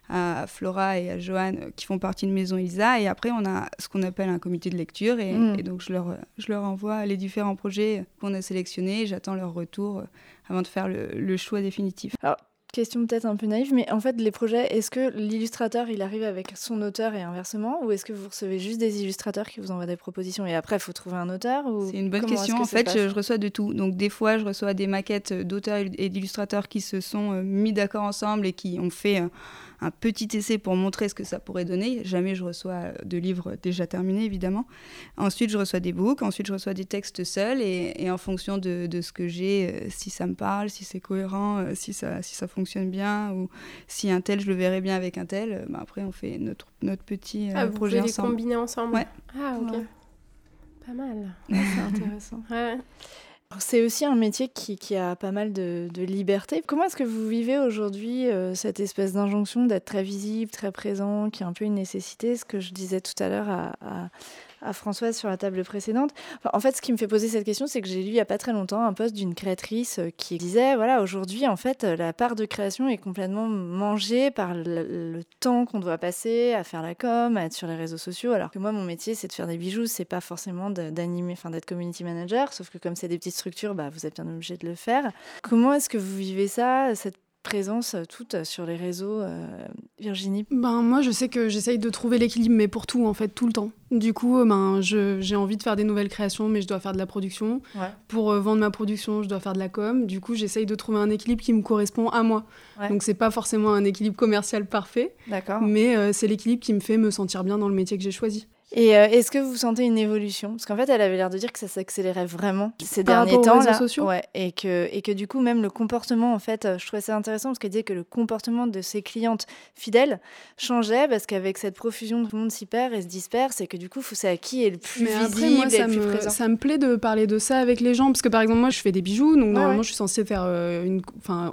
à Flora et à Joanne euh, qui font partie de Maison Elisa. Et après, on a ce qu'on appelle un comité de lecture. Et, mm. donc, je leur, je leur envoie les différents projets qu'on a sélectionnés. J'attends leur retour euh, avant de faire le, le choix définitif. Alors, question peut-être un peu naïve, mais en fait, les projets, est-ce que l'illustrateur, il arrive avec son auteur et inversement, ou est-ce que vous recevez juste des illustrateurs qui vous envoient des propositions et après, il faut trouver un auteur C'est une bonne question. En fait, je, reçois de tout. Donc, des fois, je reçois des maquettes d'auteurs et d'illustrateurs qui se sont euh, mis d'accord ensemble et qui ont fait un petit essai pour montrer ce que ça pourrait donner. Jamais je reçois de livres déjà terminés, évidemment. Ensuite, je reçois des books. Ensuite, je reçois des textes seuls. Et, en fonction de, ce que j'ai, euh, si ça me parle, si c'est cohérent, euh, si ça, si ça fonctionne bien, ou si un tel, je le verrai bien avec un tel, euh, bah, après, on fait notre, notre petit ah, projet vous ensemble. les combiner ensemble Ouais. Ah, ok. Pas mal. c'est intéressant. ouais. C'est aussi un métier qui, a pas mal de, liberté. Comment est-ce que vous vivez aujourd'hui euh, cette espèce d'injonction d'être très visible, très présent, qui est un peu une nécessité Ce que je disais tout à l'heure à, à Françoise sur la table précédente. en fait, ce qui me fait poser cette question, c'est que j'ai lu il n'y a pas très longtemps un post d'une créatrice euh, qui disait voilà, aujourd'hui, en fait, euh, la part de création est complètement mangée par le, temps qu'on doit passer à faire la com, à être sur les réseaux sociaux. Alors que moi, mon métier, c'est de faire des bijoux, c'est pas forcément d'animer, enfin d'être community manager, sauf que comme c'est des petites structures, bah, vous êtes bien obligé de le faire. Comment est-ce que vous vivez ça, présence euh, toute euh, sur les réseaux, euh, Virginie ben, Moi, je sais que j'essaye de trouver l'équilibre, mais pour tout, en fait, tout le temps. Du coup, ben, j'ai envie de faire des nouvelles créations, mais je dois faire de la production. Pour vendre ma production, je dois faire de la com. Du coup, j'essaye de trouver un équilibre qui me correspond à moi. Donc, c'est pas forcément un équilibre commercial parfait, mais c'est l'équilibre qui me fait me sentir bien dans le métier que j'ai choisi. Et euh, est-ce que vous sentez une évolution? Parce qu'en fait, elle avait l'air de dire que ça s'accélérait vraiment ces derniers temps. Aux réseaux sociaux? Ouais, et, que, et que du coup, même le comportement, en fait, euh, je trouvais ça intéressant parce qu'elle disait que le comportement de ses clientes fidèles changeait parce qu'avec cette profusion, tout le monde s'y perd et se disperse et que du coup, c'est à qui est le plus Mais visible moi, ça et le plus me, présent. Ça me plaît de parler de ça avec les gens parce que par exemple, moi, je fais des bijoux, donc normalement, je suis censée faire euh, une,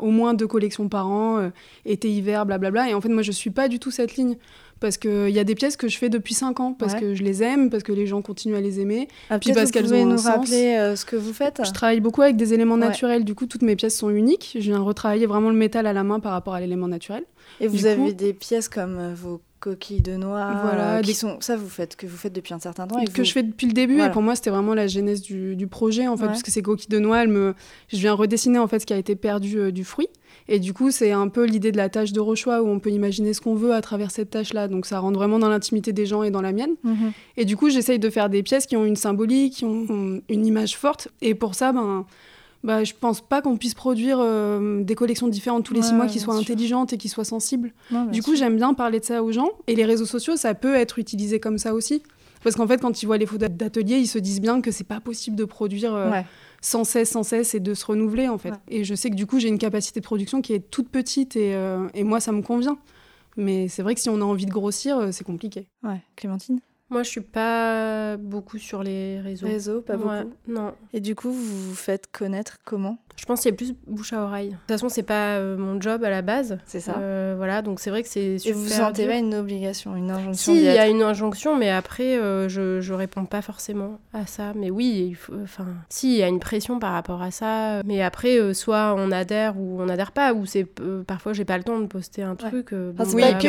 au moins deux collections par an, été, hiver, blablabla. Et en fait, moi, je suis pas du tout cette ligne parce qu'il y a des pièces que je fais depuis 5 ans, parce que je les aime, parce que les gens continuent à les aimer. Ah, puis parce qu'elles ont nous rappeler euh, ce que vous faites Je travaille beaucoup avec des éléments naturels, du coup toutes mes pièces sont uniques. Je viens retravailler vraiment le métal à la main par rapport à l'élément naturel. Et vous avez des pièces comme euh, vos coquilles de noix voilà, euh, qui sont ça vous faites que vous faites depuis un certain temps et que je fais depuis le début et pour moi c'était vraiment la genèse du, du projet en fait parce que ces coquilles de noix elles me je viens redessiner en fait ce qui a été perdu du fruit et du coup, c'est un peu l'idée de la tâche de rechoix où on peut imaginer ce qu'on veut à travers cette tâche-là. Donc ça rentre vraiment dans l'intimité des gens et dans la mienne. Mhm. Et du coup, j'essaye de faire des pièces qui ont une symbolique, qui ont une image forte. Et pour ça, ben, bah, je pense pas qu'on puisse produire euh, des collections différentes tous les six mois qui soient intelligentes et qui soient sensibles. du coup, j'aime bien parler de ça aux gens. Et les réseaux sociaux, ça peut être utilisé comme ça aussi. Parce qu'en fait, quand ils voient les photos d'atelier, ils se disent bien que c'est pas possible de produire. Euh, sans cesse, sans cesse et de se renouveler en fait. Et je sais que du coup j'ai une capacité de production qui est toute petite et, euh, et moi ça me convient. Mais c'est vrai que si on a envie de grossir, c'est compliqué. Ouais, Clémentine? Moi, je suis pas beaucoup sur les réseaux. Réseaux, pas beaucoup. non. Et du coup, vous vous faites connaître comment? Je pense qu'il y a plus bouche à oreille. De toute façon, c'est pas euh, mon job à la base. C'est ça. Euh, voilà, donc c'est vrai que c'est super. Et vous sentez pas une obligation, une injonction Si, il y a une injonction, mais après, euh, je je réponds pas forcément à ça. Mais oui, il faut. Enfin, si, il y a une pression par rapport à ça. Mais après, soit on adhère ou on adhère pas, ou c'est parfois j'ai pas le temps de poster un truc. Bon, c'est pas que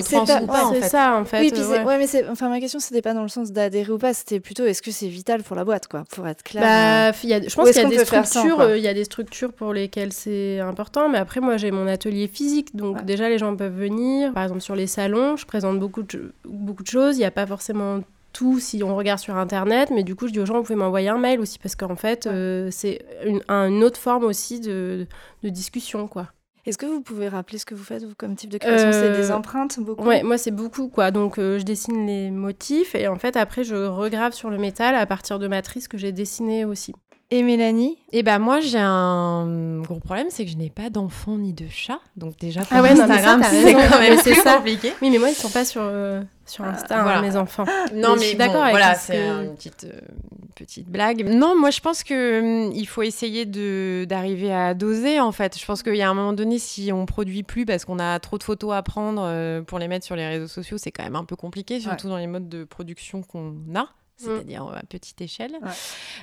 c'est ça en fait. Oui, puis ouais. mais c'est enfin ma question c'était pas dans le sens d'adhérer ou pas, c'était plutôt est-ce que c'est vital pour la boîte, quoi, pour être clair. Bah, y a, je pense qu'il y a des structures, il y a des structures pour lesquelles c'est important, mais après moi j'ai mon atelier physique, donc déjà les gens peuvent venir. Par exemple sur les salons, je présente beaucoup de, beaucoup de choses. Il n'y a pas forcément tout si on regarde sur internet, mais du coup je dis aux gens vous pouvez m'envoyer un mail aussi parce qu'en fait euh, c'est une, une, autre forme aussi de, de discussion quoi. Est-ce que vous pouvez rappeler ce que vous faites vous, comme type de création? C'est des empreintes beaucoup? Ouais, moi c'est beaucoup quoi. Donc je dessine les motifs et en fait après je regrave sur le métal à partir de matrices que j'ai dessinées aussi. Et Mélanie Eh ben moi j'ai un gros problème, c'est que je n'ai pas d'enfant ni de chat, donc déjà pour ah ouais, Instagram c'est quand même ça. compliqué. Oui, mais moi ils sont pas sur euh, sur Insta, hein, voilà. mes enfants. Non, mais, d'accord. voilà, c'est une petite euh, petite blague. Non, moi je pense que hum, il faut essayer de d'arriver à doser en fait. Je pense qu'il y a un moment donné, si on produit plus parce qu'on a trop de photos à prendre euh, pour les mettre sur les réseaux sociaux, c'est quand même un peu compliqué, surtout dans les modes de production qu'on a. Mm. c'est-à-dire à petite échelle.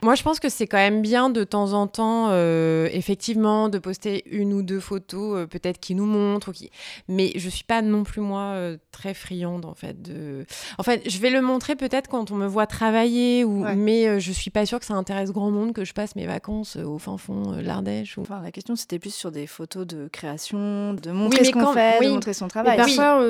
Moi, je pense que c'est quand même bien de temps en temps, euh, effectivement, de poster une ou deux photos, euh, peut-être qui nous montrent, qui... mais je suis pas non plus moi euh, très friande en fait. De... En fait, je vais le montrer peut-être quand on me voit travailler, ou... mais je suis pas sûre que ça intéresse grand monde que je passe mes vacances au fin fond de l'Ardèche. Ou... Enfin, la question c'était plus sur des photos de création, de montrer ce qu'on fait, de montrer son travail. Mais parfois,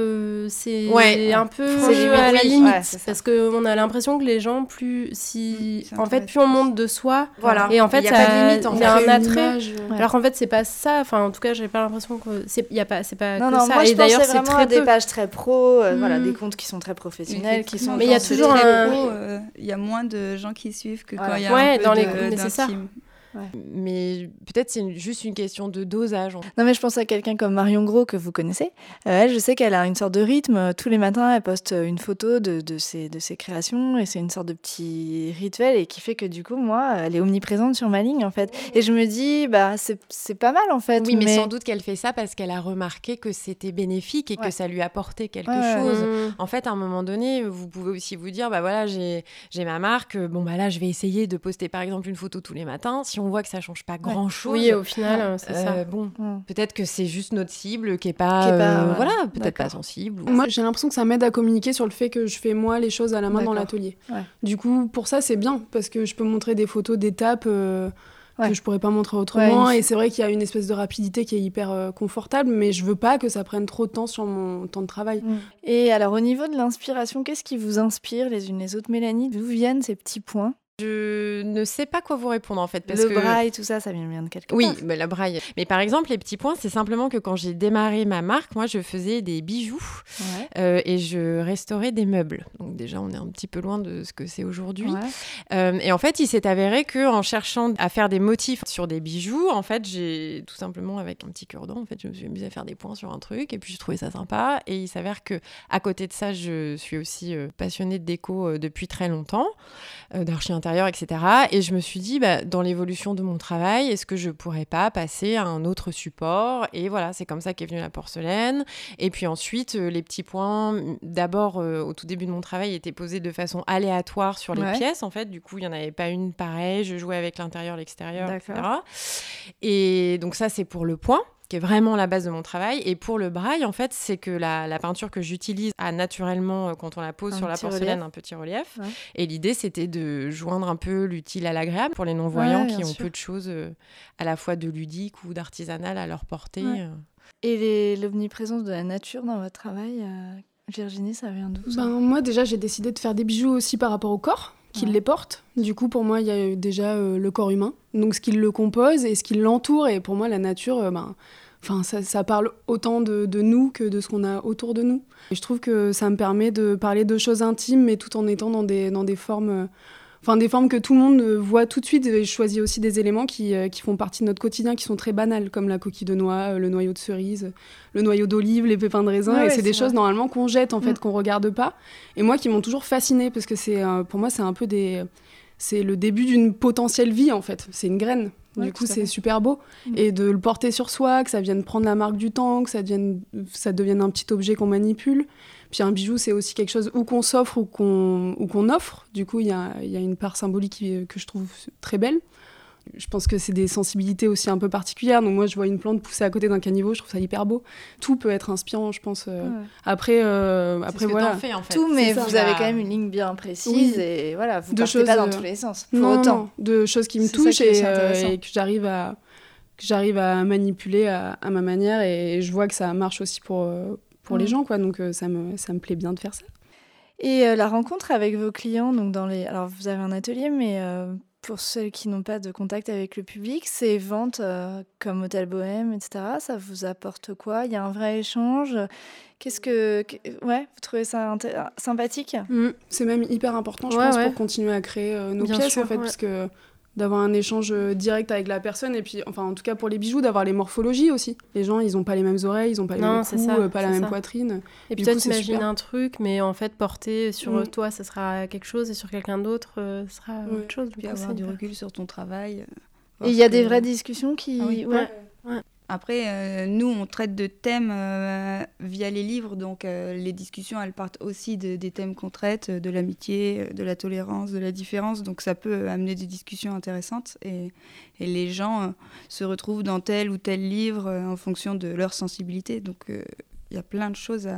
c'est un peu à la limite, parce qu'on a l'impression que les gens plus si mm, en fait plus on monte de soi. Voilà. Et en fait il y a pas de limite il y a un attrait. alors qu'en fait c'est pas ça. Enfin en tout cas j'ai pas l'impression que c'est il y a pas c'est pas non, que non, ça. moi, et d'ailleurs c'est très des pages très pro euh, voilà des mm. comptes qui sont très professionnels qui sont mais il y a toujours euh, il y a moins de gens qui suivent que quand il y a un peu dans les c'est ça mais peut-être c'est juste une question de dosage. Non, mais je pense à quelqu'un comme Marion Gros que vous connaissez. Euh, elle, je sais qu'elle a une sorte de rythme. Tous les matins, elle poste une photo de, de, ses, de ses créations et c'est une sorte de petit rituel et qui fait que du coup, moi, elle est omniprésente sur ma ligne en fait. Et je me dis, bah, c'est pas mal en fait. Oui, mais, sans doute qu'elle fait ça parce qu'elle a remarqué que c'était bénéfique et que ça lui apportait quelque chose. Mmh. En fait, à un moment donné, vous pouvez aussi vous dire, bah voilà, j'ai ma marque. Bon, bah là, je vais essayer de poster par exemple une photo tous les matins. Si on voit que ça change pas grand chose. Oui, au final, euh, c'est ça. Bon, peut-être que c'est juste notre cible qui est pas, euh, voilà, peut-être pas sensible. Moi, j'ai l'impression que ça m'aide à communiquer sur le fait que je fais moi les choses à la main dans l'atelier. Du coup, pour ça, c'est bien parce que je peux montrer des photos d'étapes. Euh, que je pourrais pas montrer autrement. et c'est vrai qu'il y a une espèce de rapidité qui est hyper confortable, mais je veux pas que ça prenne trop de temps sur mon temps de travail. Mm. Et alors, au niveau de l'inspiration, qu'est-ce qui vous inspire les unes les autres? Mélanie, d'où viennent ces petits points? Je ne sais pas quoi vous répondre en fait. Parce le braille, tout ça, ça vient de quelque oui, part. Oui, mais le braille. Mais par exemple, les petits points, c'est simplement que quand j'ai démarré ma marque, moi, je faisais des bijoux euh, et je restaurais des meubles. Donc déjà, on est un petit peu loin de ce que c'est aujourd'hui. Euh, et en fait, il s'est avéré que en cherchant à faire des motifs sur des bijoux, en fait, j'ai tout simplement avec un petit cure-dent, en fait, je me suis amusée à faire des points sur un truc et puis je trouvais ça sympa. Et il s'avère que à côté de ça, je suis aussi euh, passionnée de déco depuis très longtemps, etc. Et je me suis dit, bah, dans l'évolution de mon travail, est-ce que je pourrais pas passer à un autre support? Et voilà, c'est comme ça qu'est venue la porcelaine. Et puis ensuite, euh, les petits points, d'abord, euh, au tout début de mon travail, étaient posés de façon aléatoire sur les pièces, en fait. Du coup, il n'y en avait pas une pareille. Je jouais avec l'intérieur, l'extérieur, etc. Et donc ça, c'est pour le point qui est vraiment la base de mon travail. Et pour le braille, en fait, c'est que la, peinture que j'utilise a naturellement, euh, quand on la pose sur la porcelaine, un petit relief. Et l'idée, c'était de joindre un peu l'utile à l'agréable pour les non-voyants qui ont peu de choses euh, à la fois de ludique ou d'artisanal à leur portée. Euh. Et l'omniprésence de la nature dans votre travail Virginie, ça vient d'où ben, Moi, déjà, j'ai décidé de faire des bijoux aussi par rapport au corps qui les porte. Du coup, pour moi, il y a déjà le corps humain, donc ce qui le compose et ce qui l'entoure. Et pour moi, la nature, ben, Enfin, ça, parle autant de, nous que de ce qu'on a autour de nous. Et je trouve que ça me permet de parler de choses intimes, mais tout en étant dans des, dans des formes... Enfin, des formes que tout le monde voit tout de suite. Et je choisis aussi des éléments qui, euh, qui, font partie de notre quotidien, qui sont très banals, comme la coquille de noix, euh, le noyau de cerise, le noyau d'olive, les pépins de raisin. et c'est des choses normalement qu'on jette, en fait, mm. qu'on regarde pas. Et moi, qui m'ont toujours fascinée, parce que c'est, euh, pour moi, c'est un peu des, c'est le début d'une potentielle vie, en fait. C'est une graine du coup, c'est super beau. Mm. Et de le porter sur soi, que ça vienne prendre la marque du temps, que ça devienne, ça devienne un petit objet qu'on manipule. Puis un bijou, c'est aussi quelque chose ou qu'on s'offre ou qu'on offre. Du coup, il y a, y a, une part symbolique que je trouve très belle je pense que c'est des sensibilités aussi un peu particulières. Donc moi, je vois une plante pousser à côté d'un caniveau, je trouve ça hyper beau. Tout peut être inspirant, je pense. Euh. Après, euh, après voilà. Tout, mais vous avez quand même une ligne bien précise et voilà, vous ne partez pas dans euh, tous les sens. Pour non, autant. de choses qui me touchent et, que j'arrive à que j'arrive à manipuler à, ma manière et je vois que ça marche aussi pour pour les gens quoi. Donc ça me ça me plaît bien de faire ça. Et euh, la rencontre avec vos clients, donc dans les, alors vous avez un atelier, mais euh, pour ceux qui n'ont pas de contact avec le public, ces ventes euh, comme Hôtel Bohème, etc., ça vous apporte quoi? Il y a un vrai échange? Qu'est-ce que, ouais, vous trouvez ça sympathique? Mm, C'est même hyper important, je Ouais, pense, ouais. pour continuer à créer euh, nos Bien pièces, sûr, en fait, ouais. parce que d'avoir un échange euh, direct avec la personne, et puis, enfin, en tout cas pour les bijoux, d'avoir les morphologies aussi. Les gens, ils ont pas les mêmes oreilles, ils ont pas les Non, mêmes coups, ça, euh, pas la même ça. poitrine. Et puis toi, coup, tu c'est imagines super. un truc, mais en fait, porté sur Mm. toi, ça sera quelque chose, et sur quelqu'un d'autre, euh, ce sera Ouais. autre chose. Puis coup, avoir du recul sur ton travail. euh, Et il y a des vraies discussions qui, Ah oui. ouais. Après, euh, nous, on traite de thèmes euh, via les livres, donc euh, les discussions, elles partent aussi de- des thèmes qu'on traite, de l'amitié, de la tolérance, de la différence, donc ça peut amener des discussions intéressantes et, les gens se retrouvent dans tel ou tel livre en fonction de leur sensibilité, donc il y a plein de choses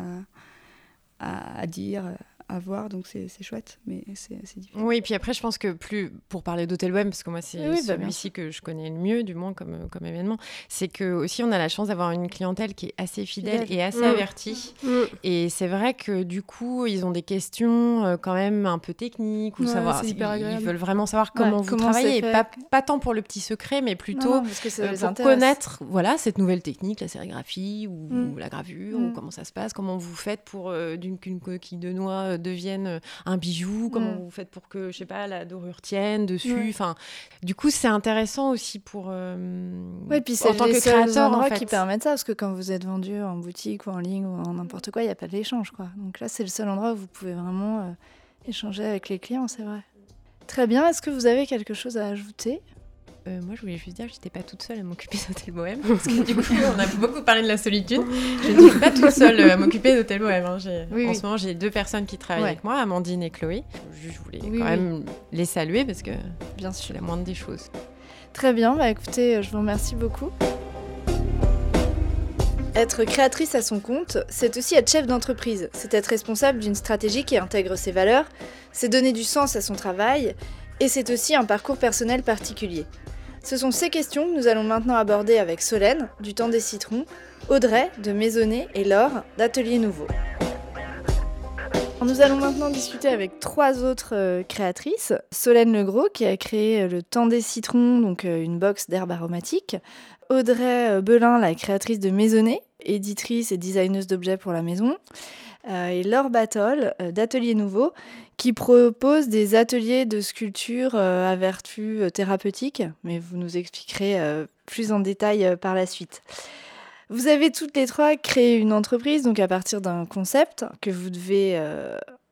à dire, à voir, donc c'est chouette, mais c'est différent. Oui, puis après, je pense que plus pour parler d'Hôtel Web, parce que moi, c'est Oui, bah, celui-ci que je connais le mieux, du moins comme, comme événement, c'est que aussi on a la chance d'avoir une clientèle qui est assez fidèle, Fidèle. et assez Mm. avertie. Mm. Et c'est vrai que du coup, ils ont des questions euh, quand même un peu techniques ou Ouais, savoir. ils, veulent vraiment savoir comment Ouais, vous comment travaillez, et pas, pas tant pour le petit secret, mais plutôt non, parce que ça euh, pour intéresse. connaître voilà cette nouvelle technique, la sérigraphie ou, Mm. ou la gravure ou comment ça se passe, comment vous faites pour euh, d'une qu'une coquille de noix euh, devienne euh, un bijou, comment Mm. vous faites pour que je sais pas la dorure tienne dessus. Ouais. Enfin, du coup c'est intéressant aussi pour euh, Oui, puis en c'est tant les que créateur en fait. qui permettent ça, parce que quand vous êtes vendu en boutique ou en ligne ou en n'importe quoi, il n'y a pas d'échange, quoi. Donc là, c'est le seul endroit où vous pouvez vraiment euh, échanger avec les clients, c'est vrai. Très bien, est-ce que vous avez quelque chose à ajouter? Euh, moi, je voulais juste dire que j'étais pas toute seule à m'occuper d'Hôtel Bohème. Parce que du coup, on a beaucoup parlé de la solitude. Je ne suis pas toute seule à m'occuper d'Hôtel Bohème. hein. J'ai- Oui, en oui. ce moment, j'ai deux personnes qui travaillent Ouais. avec moi, Amandine et Chloé. Je, je voulais Oui, quand oui. même les saluer parce que Bien c'est sûr. la moindre des choses. Très bien, bah écoutez, euh, je vous remercie beaucoup. Être créatrice à son compte, c'est aussi être chef d'entreprise. C'est être responsable d'une stratégie qui intègre ses valeurs, c'est donner du sens à son travail, et c'est aussi un parcours personnel particulier. Ce sont ces questions que nous allons maintenant aborder avec Solène, du Temps des Citrons, Audrey, de Maisonnet, et Laure, d'Atelier Nouveau. Nous allons maintenant discuter avec trois autres euh, créatrices. Solène Legros, qui a créé euh, le Temps des Citrons, donc euh, une box d'herbes aromatiques. Audrey Belin, la créatrice de Maisonnet, éditrice et designeuse d'objets pour la maison. Euh, et Laure Battle, euh, d'Atelier Nouveau, qui propose des ateliers de sculpture euh, à vertu thérapeutique, mais vous nous expliquerez plus en détail par la suite. Vous avez toutes les trois créé une entreprise, donc à partir d'un concept que vous devez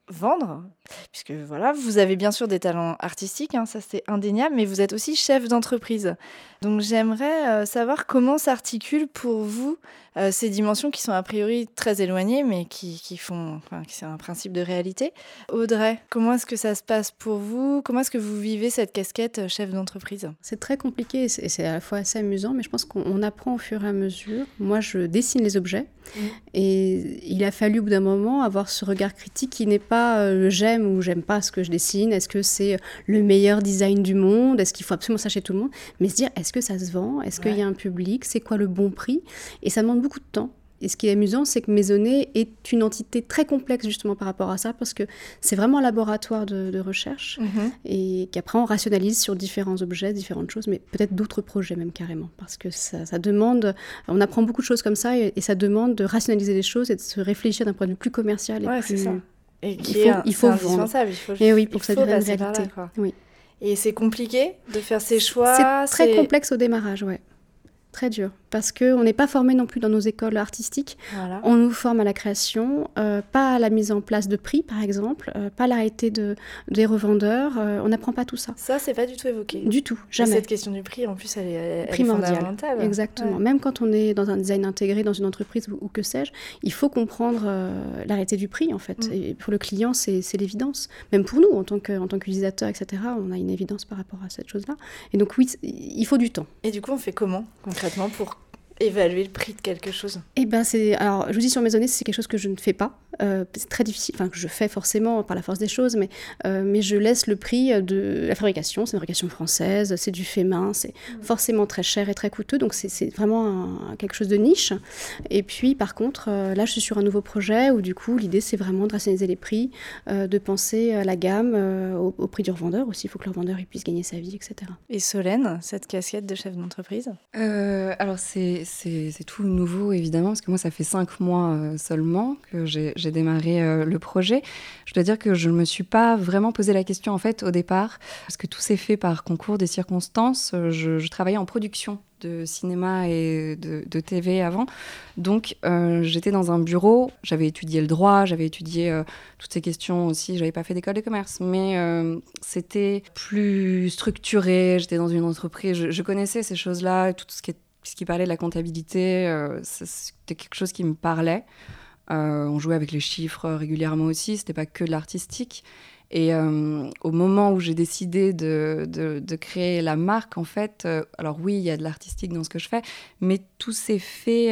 vendre, puisque voilà, vous avez bien sûr des talents artistiques, hein, ça c'est indéniable, mais vous êtes aussi chef d'entreprise. Donc j'aimerais euh, savoir comment s'articulent pour vous euh, ces dimensions qui sont a priori très éloignées, mais qui, qui font, enfin, qui c'est un principe de réalité. Audrey, comment est-ce que ça se passe pour vous? Comment est-ce que vous vivez cette casquette euh, chef d'entreprise? C'est très compliqué et c'est à la fois assez amusant, mais je pense qu'on on apprend au fur et à mesure. Moi, je dessine les objets Mhm. et il a fallu au bout d'un moment avoir ce regard critique qui n'est pas euh, le j'aime ou j'aime pas ce que je dessine. Est-ce que c'est le meilleur design du monde? Est-ce qu'il faut absolument ça chez tout le monde? Mais se dire est-ce que ça se vend? Est-ce qu'il y a un public? C'est quoi le bon prix? Et ça demande beaucoup de temps. Et ce qui est amusant, c'est que Maisonnet est une entité très complexe justement par rapport à ça, parce que c'est vraiment un laboratoire de, de recherche et qu'après on rationalise sur différents objets, différentes choses, mais peut-être d'autres projets même carrément, parce que ça, ça demande, on apprend beaucoup de choses comme ça et, et ça demande de rationaliser les choses et de se réfléchir d'un point de vue plus commercial et Ouais, plus... Et qui faut- est un- il faut vendre. indispensable. Il faut, Et oui, pour que ça devienne là, réalité. Oui. Et c'est compliqué de faire ses choix. C'est très complexe au démarrage, ouais. Très dur, parce qu'on n'est pas formé non plus dans nos écoles artistiques. Voilà. On nous forme à la création, euh, pas à la mise en place de prix, par exemple, euh, pas à l'arrêté de, des revendeurs. euh, on n'apprend pas tout ça. Ça, c'est pas du tout évoqué. Du tout, Et jamais. Cette question du prix, en plus, elle est, elle est Primordial. fondamentale. Exactement. Ouais. Même quand on est dans un design intégré dans une entreprise ou, ou que sais-je, il faut comprendre l'arrêté du prix en fait. Mm. Et pour le client, c'est l'évidence. Même pour nous, en tant qu'utilisateur, etc., on a une évidence par rapport à cette chose-là. Et donc oui, il faut du temps. Et du coup, on fait comment concrètement pour évaluer le prix de quelque chose Eh ben c'est alors je vous dis sur maisonnée c'est quelque chose que je ne fais pas. Euh, c'est très difficile, enfin que je fais forcément par la force des choses, mais euh, mais je laisse le prix de la fabrication. C'est une fabrication française, c'est du fait main, c'est mmh. forcément très cher et très coûteux, donc c'est vraiment quelque chose de niche. Et puis par contre euh, là je suis sur un nouveau projet où du coup l'idée c'est vraiment de rationaliser les prix, de penser à la gamme, au, prix du revendeur aussi. Il faut que le revendeur il puisse gagner sa vie, etc. Et Solène, cette casquette de chef d'entreprise? Alors c'est c'est tout nouveau évidemment, parce que moi ça fait cinq mois euh, seulement que j'ai démarré euh, le projet. Je dois dire que je ne me suis pas vraiment posé la question en fait au départ, parce que tout s'est fait par concours des circonstances. Je, travaillais en production de cinéma et de, TV avant. Donc euh, j'étais dans un bureau, j'avais étudié le droit, j'avais étudié toutes ces questions aussi, j'avais pas fait d'école de commerce, mais c'était plus structuré, j'étais dans une entreprise, je, je connaissais ces choses-là, tout ce qui est puisqu'il parlait de la comptabilité, euh, c'était quelque chose qui me parlait. Euh, on jouait avec les chiffres régulièrement aussi, c'était pas que de l'artistique. Et euh, au moment où j'ai décidé de, de, créer la marque, en fait, alors oui, il y a de l'artistique dans ce que je fais, mais tout s'est fait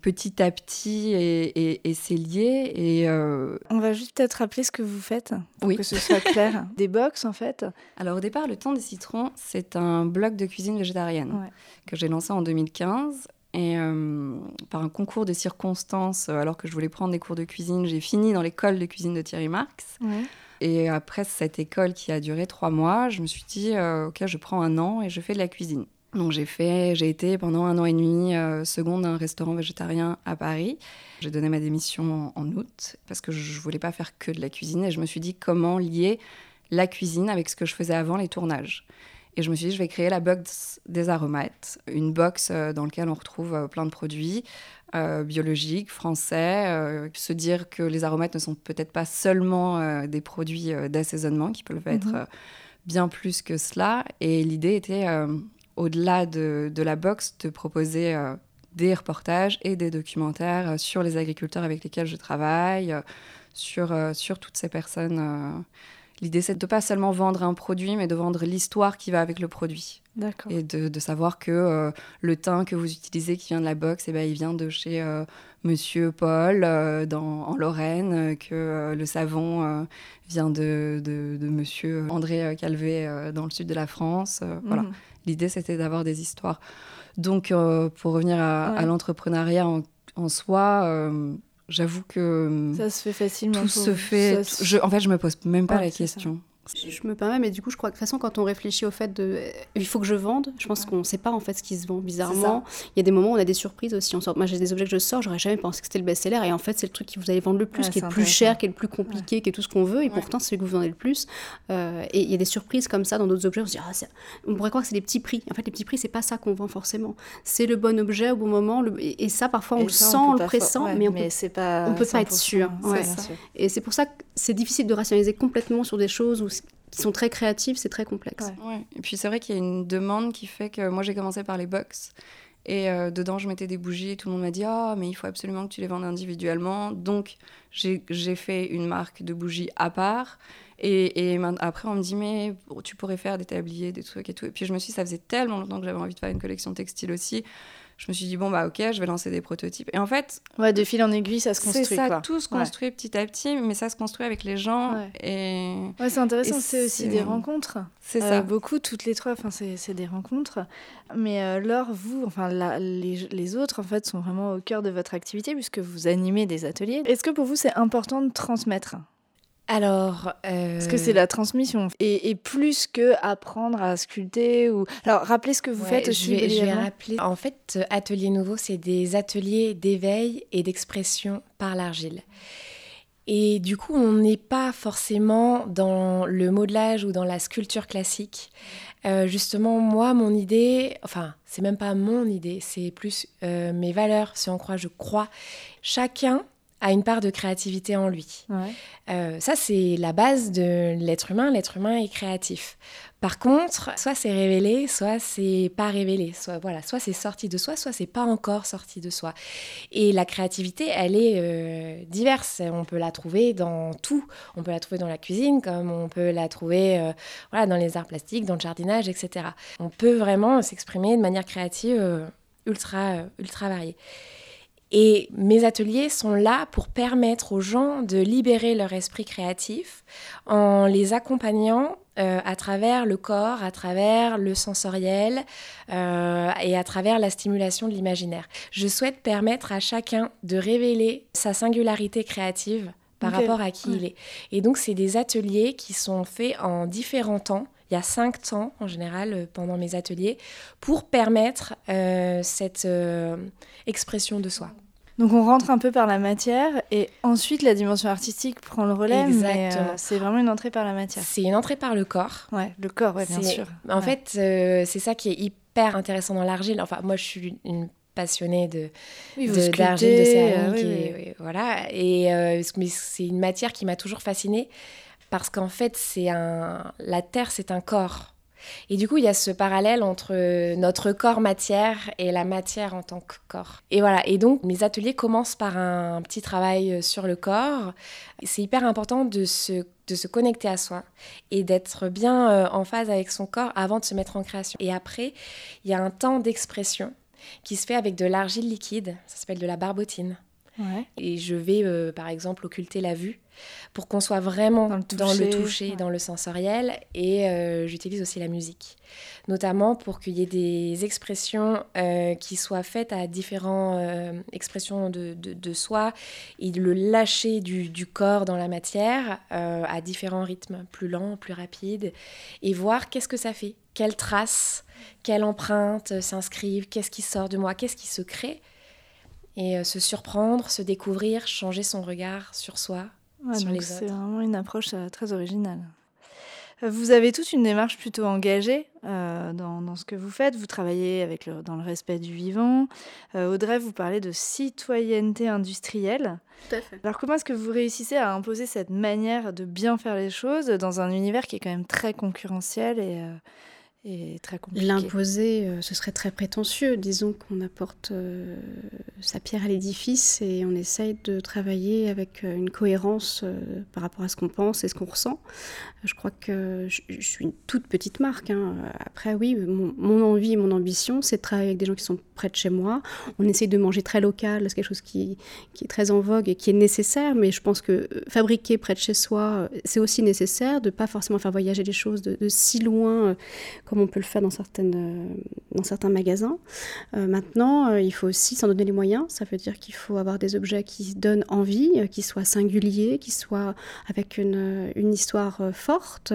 petit à petit et, et, c'est lié. Et, On va juste peut-être rappeler ce que vous faites, pour oui. que ce soit clair. Des box, en fait Alors au départ, le temps des citrons, c'est un blog de cuisine végétarienne. Ouais que j'ai lancé en 2015. Et euh, par un concours de circonstances, euh, alors que je voulais prendre des cours de cuisine, j'ai fini dans l'école de cuisine de Thierry Marx. Et après cette école qui a duré trois mois, je me suis dit, euh, ok, je prends un an et je fais de la cuisine. Donc j'ai fait, j'ai été pendant un an et demi seconde d'un restaurant végétarien à Paris. J'ai donné ma démission en, août parce que je voulais pas faire que de la cuisine et je me suis dit comment lier la cuisine avec ce que je faisais avant les tournages. Et je me suis dit, je vais créer la box des aromates, une box euh, dans laquelle on retrouve euh, plein de produits euh, biologiques, français. se dire que les aromates ne sont peut-être pas seulement des produits d'assaisonnement, qui peuvent être mhm. bien plus que cela. Et l'idée était, au-delà de, de, la box, de proposer des reportages et des documentaires sur les agriculteurs avec lesquels je travaille, sur, sur toutes ces personnes L'idée, c'est de pas seulement vendre un produit, mais de vendre l'histoire qui va avec le produit. Et de, savoir que euh, le thym que vous utilisez, qui vient de la box, eh ben, il vient de chez euh, Monsieur Paul euh, dans, en Lorraine, que le savon vient de, de, Monsieur André Calvé dans le sud de la France. Voilà. Mhm. L'idée, c'était d'avoir des histoires. Donc, pour revenir à, l'entrepreneuriat en, en, soi, J'avoue que ça se fait facilement. Tout se fait. en fait, je me pose même pas la question. Je me permets, mais du coup, je crois que de toute façon, quand on réfléchit au fait de. Euh, il faut que je vende, je pense qu'on ne sait pas en fait ce qui se vend bizarrement. Il y a des moments où on a des surprises aussi. On sort... Moi, j'ai des objets que je sors, j'aurais jamais pensé que c'était le best-seller. Et en fait, c'est le truc qui vous allez vendre le plus, qui est, le plus cher, qui est le plus compliqué, qui est tout ce qu'on veut. Et pourtant, c'est celui que vous vendez le plus. Euh, et il y a des surprises comme ça dans d'autres objets. On se dit, ah, on pourrait croire que c'est des petits prix. En fait, les petits prix, c'est pas ça qu'on vend forcément. C'est le bon objet au bon moment. Et, ça, parfois, on le sent, on, le pressent, mais on peut, pas, on peut pas être sûr. Et c'est pour ça que c'est difficile de rationaliser complètement sur des choses où qui sont très créatifs, c'est très complexe. Et puis c'est vrai qu'il y a une demande qui fait que moi j'ai commencé par les box. Et euh, dedans, je mettais des bougies et tout le monde m'a dit Ah, mais il faut absolument que tu les vendes individuellement. Donc, j'ai fait une marque de bougies à part. Et, et, après, on me dit Mais tu pourrais faire des tabliers, des trucs et tout. Et puis, je me suis dit Ça faisait tellement longtemps que j'avais envie de faire une collection textile aussi je me suis dit bon bah ok je vais lancer des prototypes. Et en fait ouais de fil en aiguille ça se construit c'est ça tout se construit petit à petit mais ça se construit avec les gens et ouais c'est intéressant c'est aussi des rencontres. C'est euh, ça. beaucoup toutes les trois enfin c'est des rencontres. Mais euh, Laure vous enfin les, les, autres en fait sont vraiment au cœur de votre activité puisque vous animez des ateliers. Est-ce que pour vous c'est important de transmettre? Alors, est-ce que c'est la transmission et, plus que apprendre à sculpter ou alors rappelez ce que vous faites. Je vais, je vais rappeler. En fait, Atelier Nouveau, c'est des ateliers d'éveil et d'expression par l'argile. Et du coup, on n'est pas forcément dans le modelage ou dans la sculpture classique. Euh, justement, moi, mon idée, enfin, c'est même pas mon idée, c'est plus euh, mes valeurs, si on croit, je crois. Chacun a une part de créativité en lui. Euh, ça, c'est la base de l'être humain. L'être humain est créatif. Par contre, soit c'est révélé, soit c'est pas révélé. Soit voilà, soit c'est sorti de soi, soit c'est pas encore sorti de soi. Et la créativité, elle est euh, diverse. On peut la trouver dans tout. On peut la trouver dans la cuisine, comme on peut la trouver euh, voilà, dans les arts plastiques, dans le jardinage, etc. On peut vraiment s'exprimer de manière créative ultra, ultra variés. Et mes ateliers sont là pour permettre aux gens de libérer leur esprit créatif en les accompagnant euh, à travers le corps, à travers le sensoriel euh, et à travers la stimulation de l'imaginaire. Je souhaite permettre à chacun de révéler sa singularité créative par rapport à qui il est. Et donc, c'est des ateliers qui sont faits en différents temps. Il y a cinq temps en général euh, pendant mes ateliers pour permettre cette expression de soi. Donc on rentre un peu par la matière et ensuite la dimension artistique prend le relais. Exactement. Euh, c'est vraiment une entrée par la matière. C'est une entrée par le corps. Ouais, le corps, ouais, bien sûr. En fait, euh, c'est ça qui est hyper intéressant dans l'argile. Enfin, moi, je suis une passionnée de d'argile, de, céramique, et, voilà. Et euh, mais c'est une matière qui m'a toujours fascinée parce qu'en fait, c'est un la terre, c'est un corps. Et du coup, il y a ce parallèle entre notre corps matière et la matière en tant que corps. Et voilà, et donc mes ateliers commencent par un petit travail sur le corps. C'est hyper important de se, de se connecter à soi et d'être bien euh, en phase avec son corps avant de se mettre en création. Et après, il y a un temps d'expression qui se fait avec de l'argile liquide, ça s'appelle de la barbotine. Et je vais, euh, par exemple, occulter la vue pour qu'on soit vraiment dans le toucher, dans le, sensoriel. Et euh, j'utilise aussi la musique, notamment pour qu'il y ait des expressions euh, qui soient faites à différentes expressions de, de, soi et le lâcher du, du corps dans la matière à différents rythmes, plus lents, plus rapides, et voir qu'est-ce que ça fait, quelles traces, quelles empreintes s'inscrivent, qu'est-ce qui sort de moi, qu'est-ce qui se crée et euh, se surprendre, se découvrir, changer son regard sur soi, sur les autres. C'est vraiment une approche euh, très originale. Euh, vous avez toute une démarche plutôt engagée dans, dans, ce que vous faites. Vous travaillez avec le, dans le respect du vivant. Audrey, vous parlez de citoyenneté industrielle. Tout à fait. Alors comment est-ce que vous réussissez à imposer cette manière de bien faire les choses dans un univers qui est quand même très concurrentiel et très compliqué. L'imposer, euh, ce serait très prétentieux. Disons qu'on apporte euh, sa pierre à l'édifice et on essaye de travailler avec euh, une cohérence par rapport à ce qu'on pense et ce qu'on ressent. Je crois que je, suis une toute petite marque. Hein. Après, oui, mon, envie et mon ambition, c'est de travailler avec des gens qui sont près de chez moi. On essaye de manger très local, c'est quelque chose qui, qui, est très en vogue et qui est nécessaire, mais je pense que fabriquer près de chez soi, c'est aussi nécessaire, de ne pas forcément faire voyager les choses de si loin comme on peut le faire dans, certaines, euh, dans certains magasins. Euh, maintenant, euh, il faut aussi s'en donner les moyens. Ça veut dire qu'il faut avoir des objets qui donnent envie, qui soient singuliers, qui soient avec une, une histoire forte,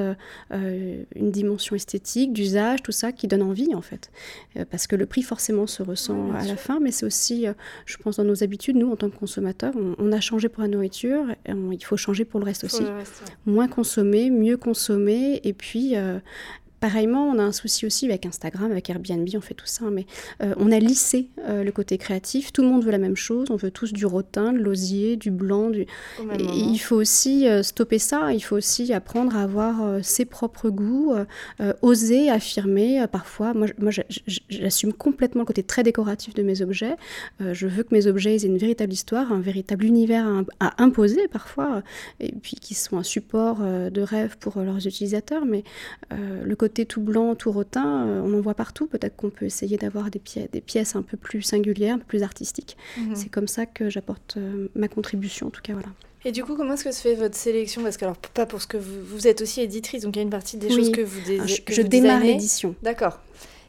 une dimension esthétique, d'usage, tout ça, qui donne envie en fait. parce que le prix forcément se ressent à la fin, mais c'est aussi, je pense, dans nos habitudes, nous, en tant que consommateurs, on, a changé pour la nourriture, et il faut changer pour le reste aussi. Moins consommer, mieux consommer, et puis Pareillement, on a un souci aussi avec Instagram, avec Airbnb, on fait tout ça, mais euh, on a lissé euh, le côté créatif. Tout le monde veut la même chose, on veut tous du rotin, de l'osier, du blanc. Du... il faut aussi euh, stopper ça, il faut aussi apprendre à avoir ses propres goûts, oser affirmer. parfois, moi, moi j'assume complètement le côté très décoratif de mes objets. je veux que mes objets aient une véritable histoire, un véritable univers à, à imposer parfois, et puis qu'ils soient un support de rêve pour leurs utilisateurs. Mais le côté tout blanc, tout rotin, euh, on en voit partout. Peut-être qu'on peut essayer d'avoir des, pièces, des pièces un peu plus singulières, un peu plus artistiques. Mhm. C'est comme ça que j'apporte euh, ma contribution, en tout cas, voilà. Et du coup, comment est-ce que se fait votre sélection? Parce que, alors, pas pour ce que vous, vous êtes aussi éditrice, donc il y a une partie des choses que vous, dé... je, je démarre l'édition. D'accord.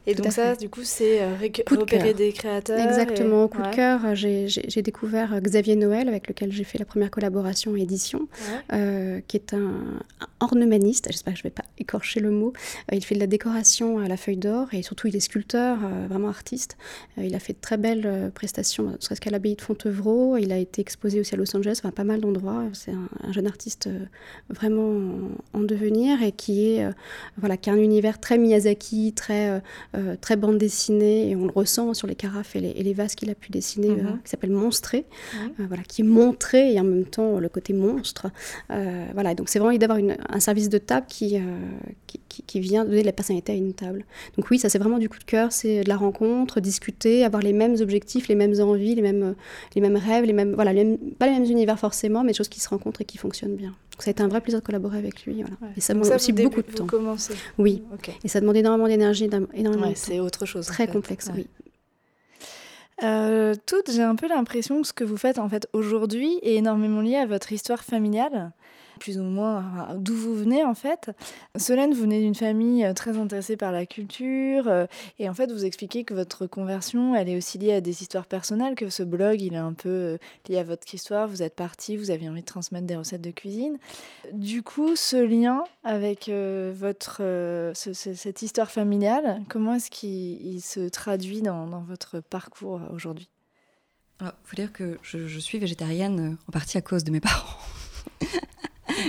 Et donc ça, du coup, c'est euh, repérer des créateurs. Exactement. Au coup de cœur, euh, j'ai découvert euh, Xavier Noël, avec lequel j'ai fait la première collaboration édition, qui est un, ornemaniste. J'espère que je ne vais pas écorcher le mot. il fait de la décoration à la feuille d'or et surtout, il est sculpteur, vraiment artiste. il a fait de très belles prestations, ne serait-ce qu'à l'abbaye de Fontevraud. Il a été exposé aussi à Los Angeles, enfin, pas mal d'endroits. C'est un, jeune artiste vraiment en, devenir et qui, est, voilà, qui a un univers très Miyazaki, très euh, très bande dessinée, et on le ressent sur les carafes et les, vases qu'il a pu dessiner, euh, mhm. qui s'appelle Monstré, euh, voilà, qui est montré et en même temps le côté monstre. voilà, donc c'est vraiment d'avoir un service de table qui, qui, qui, vient donner de la personnalité à une table. Donc oui, ça c'est vraiment du coup de cœur, c'est de la rencontre, discuter, avoir les mêmes objectifs, les mêmes envies, les mêmes, les mêmes rêves, les mêmes, voilà, pas les mêmes univers forcément, mais des choses qui se rencontrent et qui fonctionnent bien. Donc ça a été un vrai plaisir de collaborer avec lui. Voilà. Et ça demande aussi beaucoup de temps. Oui. Et ça demande énormément d'énergie, énormément c'est autre chose. Très complexe, oui. Euh, toutes, j'ai un peu l'impression que ce que vous faites en fait aujourd'hui est énormément lié à votre histoire familiale plus ou moins d'où vous venez en fait. Solène, vous venez d'une famille euh, très intéressée par la culture euh, et en fait vous expliquez que votre conversion elle est aussi liée à des histoires personnelles, que ce blog il est un peu euh, lié à votre histoire, vous êtes parti, vous aviez envie de transmettre des recettes de cuisine. Du coup, ce lien avec votre, cette histoire familiale, comment est-ce qu'il se traduit dans, votre parcours aujourd'hui? Il faut dire que je suis végétarienne en partie à cause de mes parents.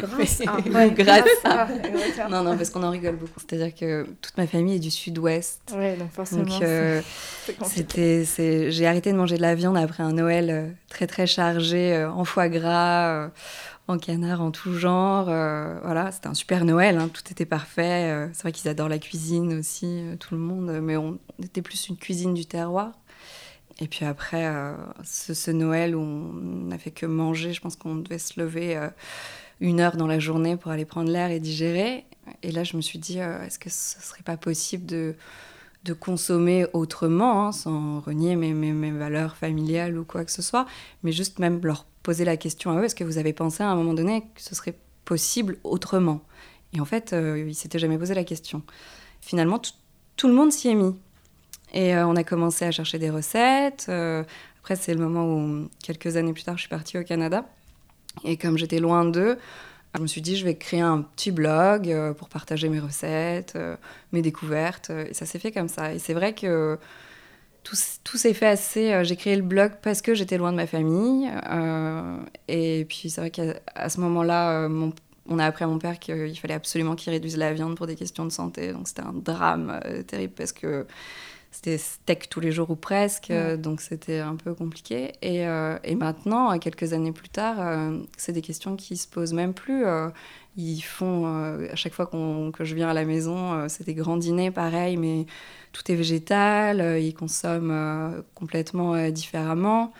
Grâce à. grâce à. non, non, parce qu'on en rigole beaucoup. C'est-à-dire que toute ma famille est du sud-ouest. Ouais, donc forcément. Donc, euh, c'était, j'ai arrêté de manger de la viande après un Noël euh, très, très chargé euh, en foie gras, en canard, en tout genre. voilà, c'était un super Noël, hein, tout était parfait. c'est vrai qu'ils adorent la cuisine aussi, tout le monde, mais on était plus une cuisine du terroir. Et puis après, ce, ce, Noël où on n'a fait que manger, je pense qu'on devait se lever une heure dans la journée pour aller prendre l'air et digérer. Et là, je me suis dit, euh, est-ce que ce serait pas possible de, de consommer autrement, hein, sans renier mes, mes, valeurs familiales ou quoi que ce soit, mais juste même leur poser la question à eux, est-ce que vous avez pensé à un moment donné que ce serait possible autrement? Et en fait, euh, ils s'étaient jamais posé la question. Finalement, tout le monde s'y est mis. Et euh, on a commencé à chercher des recettes. après, c'est le moment où, quelques années plus tard, je suis partie au Canada. Et comme j'étais loin d'eux, je me suis dit, je vais créer un petit blog euh, pour partager mes recettes, euh, mes découvertes. Euh, et ça s'est fait comme ça. Et c'est vrai que tout, tout s'est fait assez. J'ai créé le blog parce que j'étais loin de ma famille. et puis c'est vrai qu'à ce moment-là, on a appris à mon père qu'il fallait absolument qu'il réduise la viande pour des questions de santé. Donc c'était un drame terrible parce que c'était steak tous les jours ou presque, euh, donc c'était un peu compliqué. Et, euh, et, maintenant, quelques années plus tard, euh, c'est des questions qui se posent même plus. ils font, à chaque fois que je viens à la maison, c'est des grands dîners, pareil, mais tout est végétal, ils consomment complètement différemment.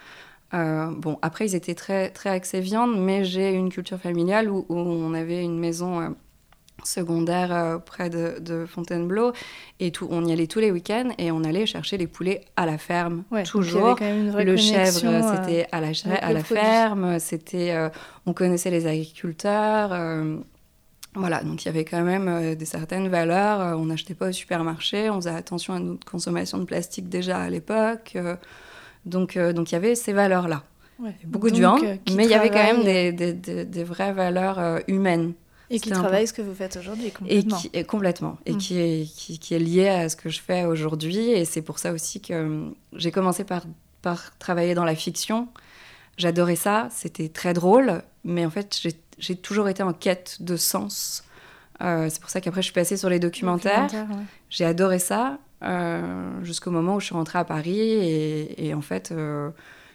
bon, après, ils étaient très, très axés viande, mais j'ai une culture familiale où, où on avait une maison secondaire euh, près de, Fontainebleau. Et tout, on y allait tous les week-ends et on allait chercher les poulets à la ferme toujours. le chèvre euh, c'était à la, à la ferme c'était euh, on connaissait les agriculteurs voilà. Donc il y avait quand même des certaines valeurs on n'achetait pas au supermarché on faisait attention à notre consommation de plastique déjà à l'époque donc donc il y avait ces valeurs là beaucoup de viande mais il y avait quand même des, des, des vraies valeurs humaines et qui travaille ce que vous faites aujourd'hui complètement. Et qui, complètement. Et qui, est, qui, est lié à ce que je fais aujourd'hui. Et c'est pour ça aussi que hum, j'ai commencé par, par travailler dans la fiction. J'adorais ça, c'était très drôle, mais en fait, j'ai toujours été en quête de sens. Euh, c'est pour ça qu'après, je suis passée sur les documentaires. J'ai adoré ça euh, jusqu'au moment où je suis rentrée à Paris. Et, et en fait, euh,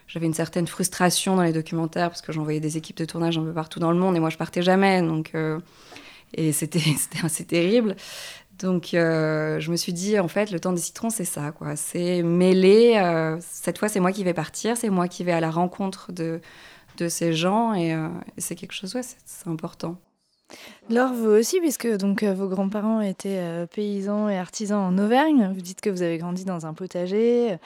j'avais une certaine frustration dans les documentaires parce que j'envoyais des équipes de tournage un peu partout dans le monde et moi je partais jamais donc euh, et c'était assez terrible. Donc euh, je me suis dit en fait le temps des citrons c'est ça quoi. C'est mêler euh, cette fois c'est moi qui vais partir c'est moi qui vais à la rencontre de de ces gens et, c'est quelque chose ouais c'est important. Laure, vous aussi, puisque donc vos grands-parents étaient paysans et artisans en Auvergne, vous dites que vous avez grandi dans un potager,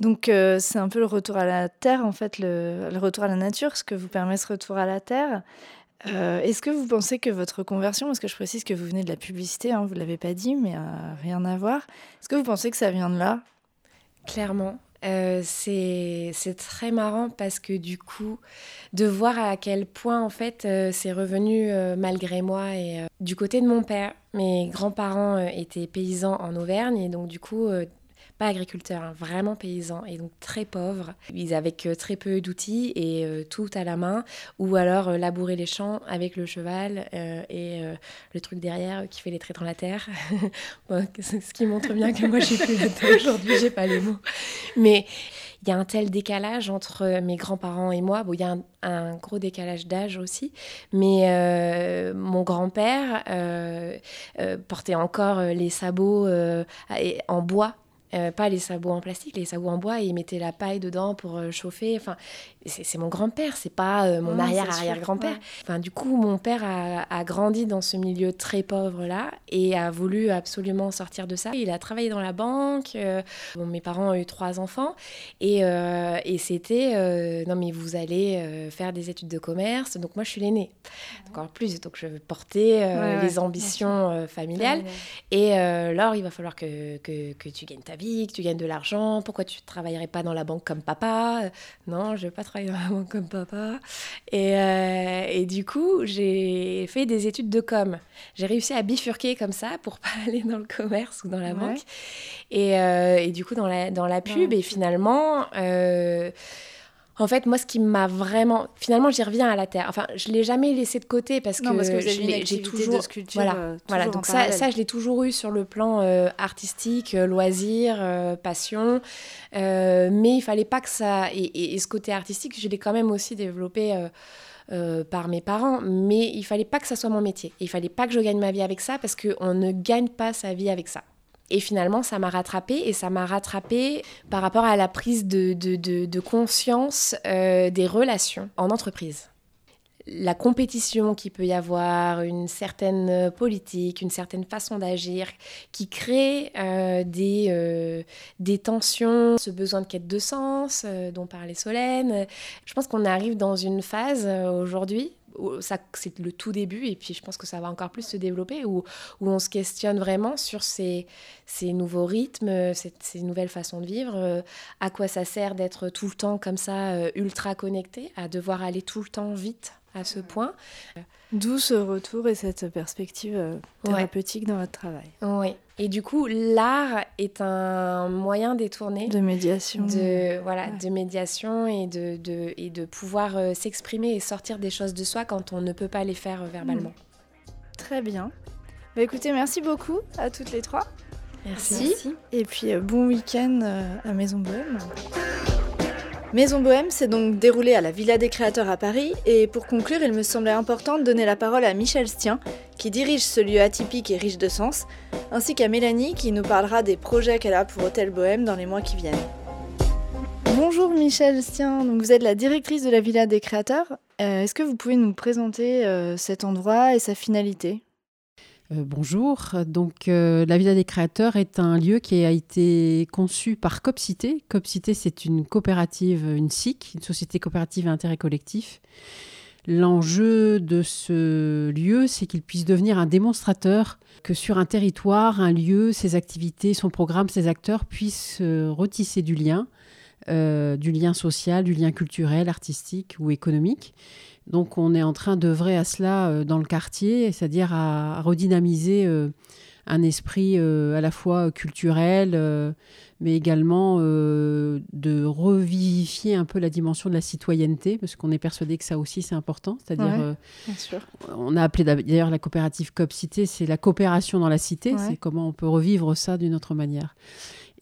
donc euh, c'est un peu le retour à la terre, en fait, le, retour à la nature, ce que vous permet ce retour à la terre. Euh, est-ce que vous pensez que votre conversion, parce que je précise que vous venez de la publicité, hein, vous ne l'avez pas dit, mais euh, rien à voir, est-ce que vous pensez que ça vient de là? Clairement. c'est très marrant parce que du coup, de voir à quel point en fait c'est revenu malgré moi et du côté de mon père, mes grands-parents étaient paysans en Auvergne et donc du coup pas agriculteurs, hein, vraiment paysans et donc très pauvres. Ils avaient que très peu d'outils et euh, tout à la main, ou alors euh, labourer les champs avec le cheval euh, et le truc derrière qui fait les traits dans la terre. ce qui montre bien que moi j'ai plus de aujourd'hui, j'ai pas les mots. Mais il y a un tel décalage entre mes grands-parents et moi. Bon, il y a un gros décalage d'âge aussi, mais mon grand-père portait encore les sabots en bois Euh, pas les sabots en plastique, les sabots en bois, et ils mettaient la paille dedans pour euh, chauffer. Enfin, c'est mon grand-père, c'est pas euh, mon arrière-arrière-grand-père. Enfin, du coup, mon père a, grandi dans ce milieu très pauvre-là et a voulu absolument sortir de ça. Il a travaillé dans la banque. mes parents ont eu trois enfants et, et c'était non, mais vous allez faire des études de commerce. Donc, moi, je suis l'aînée. Encore plus, donc je portais les ambitions familiales. Et alors, il va falloir que, que, que tu gagnes ta vie, que tu gagnes de l'argent, pourquoi tu ne travaillerais pas dans la banque comme papa? Non, je ne veux pas travailler dans la banque comme papa. Et, euh, et du coup, j'ai fait des études de com. J'ai réussi à bifurquer comme ça pour pas aller dans le commerce ou dans la banque. Et, euh, et, du coup, dans la, dans la pub, et finalement... Euh, en fait, moi, ce qui m'a vraiment. Finalement, j'y reviens à la terre. Enfin, je ne l'ai jamais laissé de côté parce que, j'ai toujours. De sculpture, voilà, euh, voilà. Donc, ça, ça, je l'ai toujours eu sur le plan euh, artistique, euh, loisir, passion. mais il fallait pas que ça. Et, et, ce côté artistique, je l'ai quand même aussi développé. par mes parents, mais il fallait pas que ça soit mon métier. Il fallait pas que je gagne ma vie avec ça parce qu'on ne gagne pas sa vie avec ça. Et finalement, ça m'a rattrapé et ça m'a rattrapé par rapport à la prise de, de, de, conscience euh, des relations en entreprise. La compétition qui peut y avoir, une certaine politique, une certaine façon d'agir qui crée euh, des, euh, des tensions, ce besoin de quête de sens dont parlait Solène. Je pense qu'on arrive dans une phase aujourd'hui c'est le tout début, et puis je pense que ça va encore plus se développer, où, où on se questionne vraiment sur ces, ces nouveaux rythmes, ces, nouvelles façons de vivre, euh, à quoi ça sert d'être tout le temps comme ça, euh, ultra connecté, à devoir aller tout le temps vite à ce point. D'où ce retour et cette perspective euh, thérapeutique dans votre travail. Oui. Et du coup, l'art est un moyen détourné de médiation, de voilà, de médiation et de, de et de pouvoir euh, s'exprimer et sortir des choses de soi quand on ne peut pas les faire euh, verbalement. Très bien. Bah, écoutez, merci beaucoup à toutes les trois. Merci. Et puis bon week-end à Maison Bohème. Maison Bohème s'est donc déroulée à la Villa des Créateurs à Paris, et pour conclure, il me semblait important de donner la parole à Michel Stien, qui dirige ce lieu atypique et riche de sens, ainsi qu'à Mélanie, qui nous parlera des projets qu'elle a pour Hôtel Bohème dans les mois qui viennent. Bonjour Michel Stien, vous êtes la directrice de la Villa des Créateurs. Euh, est-ce que vous pouvez nous présenter euh, cet endroit et sa finalité? Euh, bonjour. Donc, euh, la Villa des Créateurs est un lieu qui a été conçu par Copcité. Copcité, c'est une coopérative, une SIC, une société coopérative à intérêt collectif. L'enjeu de ce lieu, c'est qu'il puisse devenir un démonstrateur que sur un territoire, un lieu, ses activités, son programme, ses acteurs puissent euh, retisser du lien, du lien social, du lien culturel, artistique ou économique donc on est en train d'œuvrer à cela euh, dans le quartier, c'est-à-dire à, redynamiser euh, un esprit euh, à la fois culturel, mais également de revivifier un peu la dimension de la citoyenneté, parce qu'on est persuadé que ça aussi c'est important. C'est-à-dire, on a appelé d'ailleurs la coopérative COP Cité, c'est la coopération dans la cité, c'est comment on peut revivre ça d'une autre manière.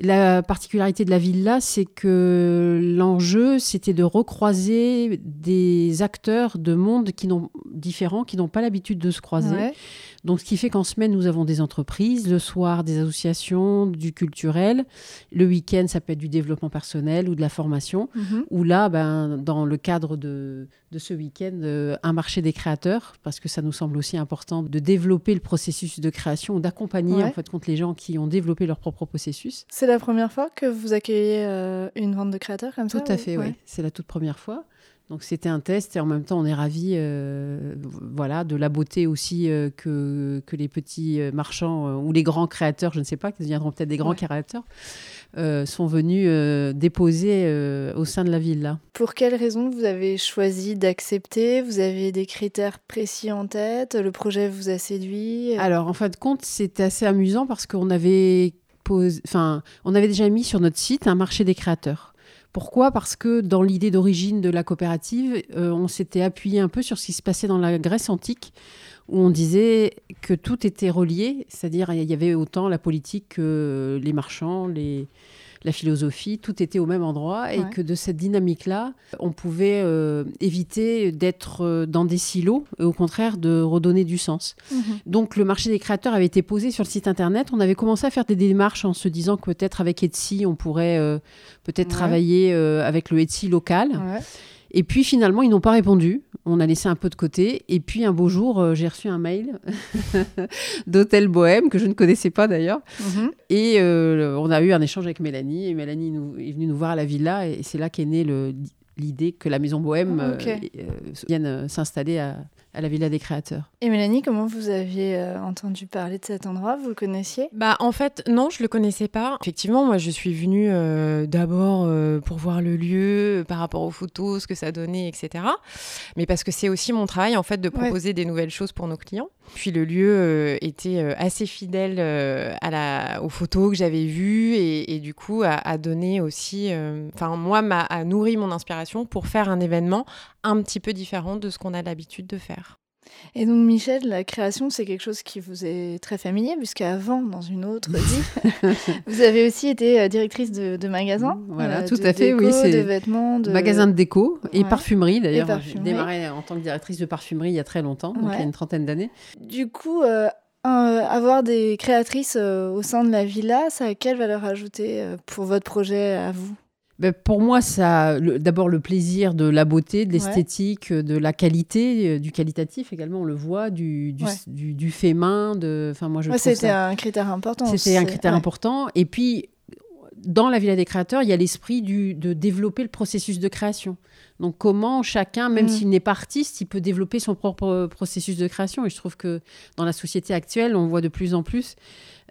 La particularité de la villa, c'est que l'enjeu, c'était de recroiser des acteurs de mondes qui différents, qui n'ont pas l'habitude de se croiser. Donc, ce qui fait qu'en semaine, nous avons des entreprises, le soir, des associations, du culturel. Le week-end, ça peut être du développement personnel ou de la formation. Mhm. Ou là, ben, dans le cadre de, ce week-end, euh, un marché des créateurs, parce que ça nous semble aussi important de développer le processus de création, d'accompagner en fait contre les gens qui ont développé leur propre processus. C'est la première fois que vous accueillez euh, une vente de créateurs comme ça Tout à fait, oui. C'est la toute première fois. Donc c'était un test et en même temps on est ravis euh, voilà, de la beauté aussi euh, que, que les petits euh, marchands ou les grands créateurs, je ne sais pas, qui deviendront peut-être des grands créateurs, sont venus déposer au sein de la ville. Là. Pour quelles raisons vous avez choisi d'accepter? Vous avez des critères précis en tête? Le projet vous a séduit? Alors en fin de compte c'était assez amusant parce qu'on avait, enfin, on avait déjà mis sur notre site un marché des créateurs. Pourquoi? Parce que dans l'idée d'origine de la coopérative, euh, on s'était appuyé un peu sur ce qui se passait dans la Grèce antique, où on disait que tout était relié, c'est-à-dire il y avait autant la politique que les marchands, les, la philosophie, tout était au même endroit et que de cette dynamique-là, on pouvait euh, éviter d'être euh, dans des silos et au contraire de redonner du sens. Mhm. Donc le marché des créateurs avait été posé sur le site internet. On avait commencé à faire des démarches en se disant que peut-être avec Etsy, on pourrait peut-être travailler avec le Etsy local. Et puis finalement, ils n'ont pas répondu. On a laissé un peu de côté. Et puis un beau jour, euh, j'ai reçu un mail d'Hôtel Bohème, que je ne connaissais pas d'ailleurs. Mhm. Et euh, on a eu un échange avec Mélanie. Et Mélanie nous, est venue nous voir à la villa. Et c'est là qu'est née l'idée que la Maison Bohème ah, euh, vienne s'installer à, à la Villa des Créateurs. Et Mélanie, comment vous aviez euh, entendu parler de cet endroit? Vous le connaissiez? Bah en fait, non, je le connaissais pas. Effectivement, moi je suis venue euh, d'abord euh, pour voir le lieu, par rapport aux photos, ce que ça donnait, etc. Mais parce que c'est aussi mon travail en fait de proposer des nouvelles choses pour nos clients. Puis le lieu était assez fidèle la, aux photos que j'avais vues et, du coup a, donné aussi, enfin moi, a nourri mon inspiration pour faire un événement un petit peu différent de ce qu'on a l'habitude de faire. Et donc, Michel, la création, c'est quelque chose qui vous est très familier, puisqu'avant, dans une autre vie, vous avez aussi été euh, directrice de, de magasin. Voilà, euh, tout à fait, oui. C'est de vêtements, de... magasin de déco et parfumerie, d'ailleurs. J'ai démarré en tant que directrice de parfumerie il y a très longtemps, donc il y a une trentaine d'années. Du coup, euh, avoir des créatrices au sein de la villa, ça a quelle valeur ajoutée pour votre projet à vous? Ben, pour moi, ça, d'abord le plaisir de la beauté, de l'esthétique, de la qualité, euh, du qualitatif également, on le voit, du, du, du, fait main. De, enfin, moi, je c'était un critère important. C'était un critère important. Et puis, dans la Villa des créateurs, il y a l'esprit de développer le processus de création. Donc, comment chacun, même mm. s'il n'est pas artiste, il peut développer son propre processus de création. Et je trouve que dans la société actuelle, on voit de plus en plus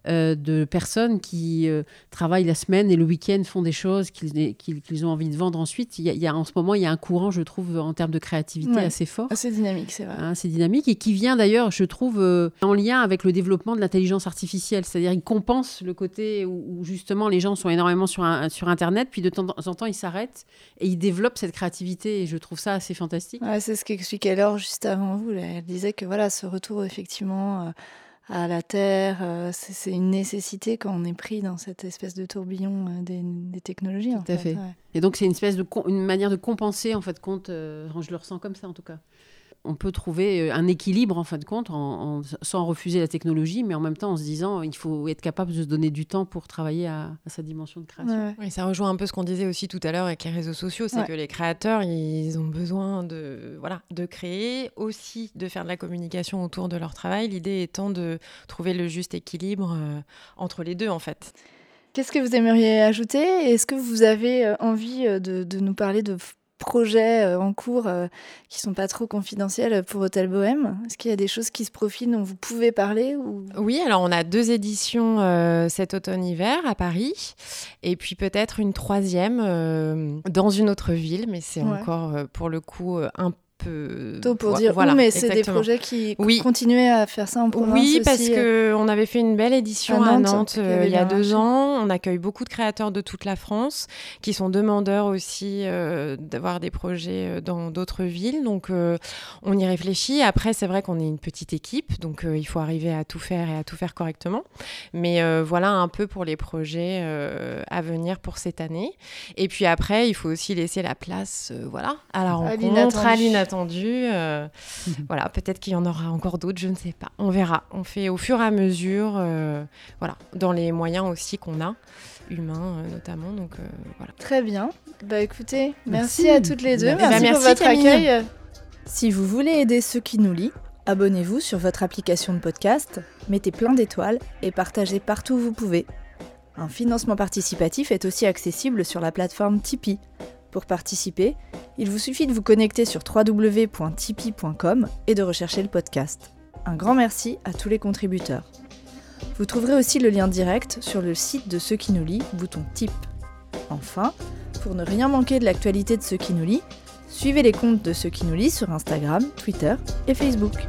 euh, de personnes qui euh, travaillent la semaine et le week-end font des choses qu'ils ont envie de vendre ensuite. Il y, a, en ce moment, il y a un courant, je trouve, en termes de créativité assez fort. Assez dynamique, c'est vrai. Hein, c'est dynamique et qui vient d'ailleurs, je trouve, euh, en lien avec le développement de l'intelligence artificielle. C'est-à-dire, il compense le côté où, justement les gens sont énormément sur, sur Internet, puis de temps en temps, ils s'arrêtent et ils développent cette créativité. Et je trouve ça assez fantastique. c'est ce qu'expliquait Laure juste avant vous. Elle disait que voilà, ce retour, effectivement à la terre. Euh, c'est une nécessité quand on est pris dans cette espèce de tourbillon euh, des, technologies. Tout à fait. Et donc c'est une espèce de une manière de compenser en fait compte. Euh, je le ressens comme ça en tout cas on peut trouver euh, un équilibre en fin de compte sans refuser la technologie, mais en même temps en se disant il faut être capable de se donner du temps pour travailler à, sa dimension de création. Oui, ça rejoint un peu ce qu'on disait aussi tout à l'heure avec les réseaux sociaux, c'est que les créateurs, ils ont besoin de, voilà, de créer, aussi de faire de la communication autour de leur travail, l'idée étant de trouver le juste équilibre euh, entre les deux en fait. Qu'est-ce que vous aimeriez ajouter? Est-ce que vous avez euh, envie de, de nous parler de projets euh, en cours euh, qui sont pas trop confidentiels pour Hôtel Bohème. Est-ce qu'il y a des choses qui se profilent dont vous pouvez parler ou... Oui, alors on a deux éditions euh, cet automne-hiver à Paris, et puis peut-être une troisième dans une autre ville, mais c'est encore pour le coup un peu Tôt pour dire voilà, mais c'est des projets qui oui. continuaient à faire ça en province Oui, parce qu'on euh, on avait fait une belle édition à Nantes, euh, il y a deux ans. On accueille beaucoup de créateurs de toute la France qui sont demandeurs aussi euh, d'avoir des projets dans d'autres villes. Donc, on y réfléchit. Après, c'est vrai qu'on est une petite équipe, donc il faut arriver à tout faire et à tout faire correctement. Mais voilà un peu pour les projets à venir pour cette année. Et puis après, il faut aussi laisser la place voilà, à la rencontre, à l'inattendu euh, voilà, peut-être qu'il y en aura encore d'autres, je ne sais pas. On verra. On fait au fur et à mesure, euh, voilà, dans les moyens aussi qu'on a, humains euh, notamment. Donc voilà. Très bien. Bah écoutez, merci, à toutes les deux. Merci, pour votre accueil. Si vous voulez aider ceux qui nous lisent, abonnez-vous sur votre application de podcast, mettez plein d'étoiles et partagez partout où vous pouvez. Un financement participatif est aussi accessible sur la plateforme Tipeee. Pour participer, il vous suffit de vous connecter sur www.tipeee.com et de rechercher le podcast. Un grand merci à tous les contributeurs. Vous trouverez aussi le lien direct sur le site de Ceux qui nous lit, bouton Tip. Enfin, pour ne rien manquer de l'actualité de Ceux qui nous lit, suivez les comptes de Ceux qui nous lit sur Instagram, Twitter et Facebook.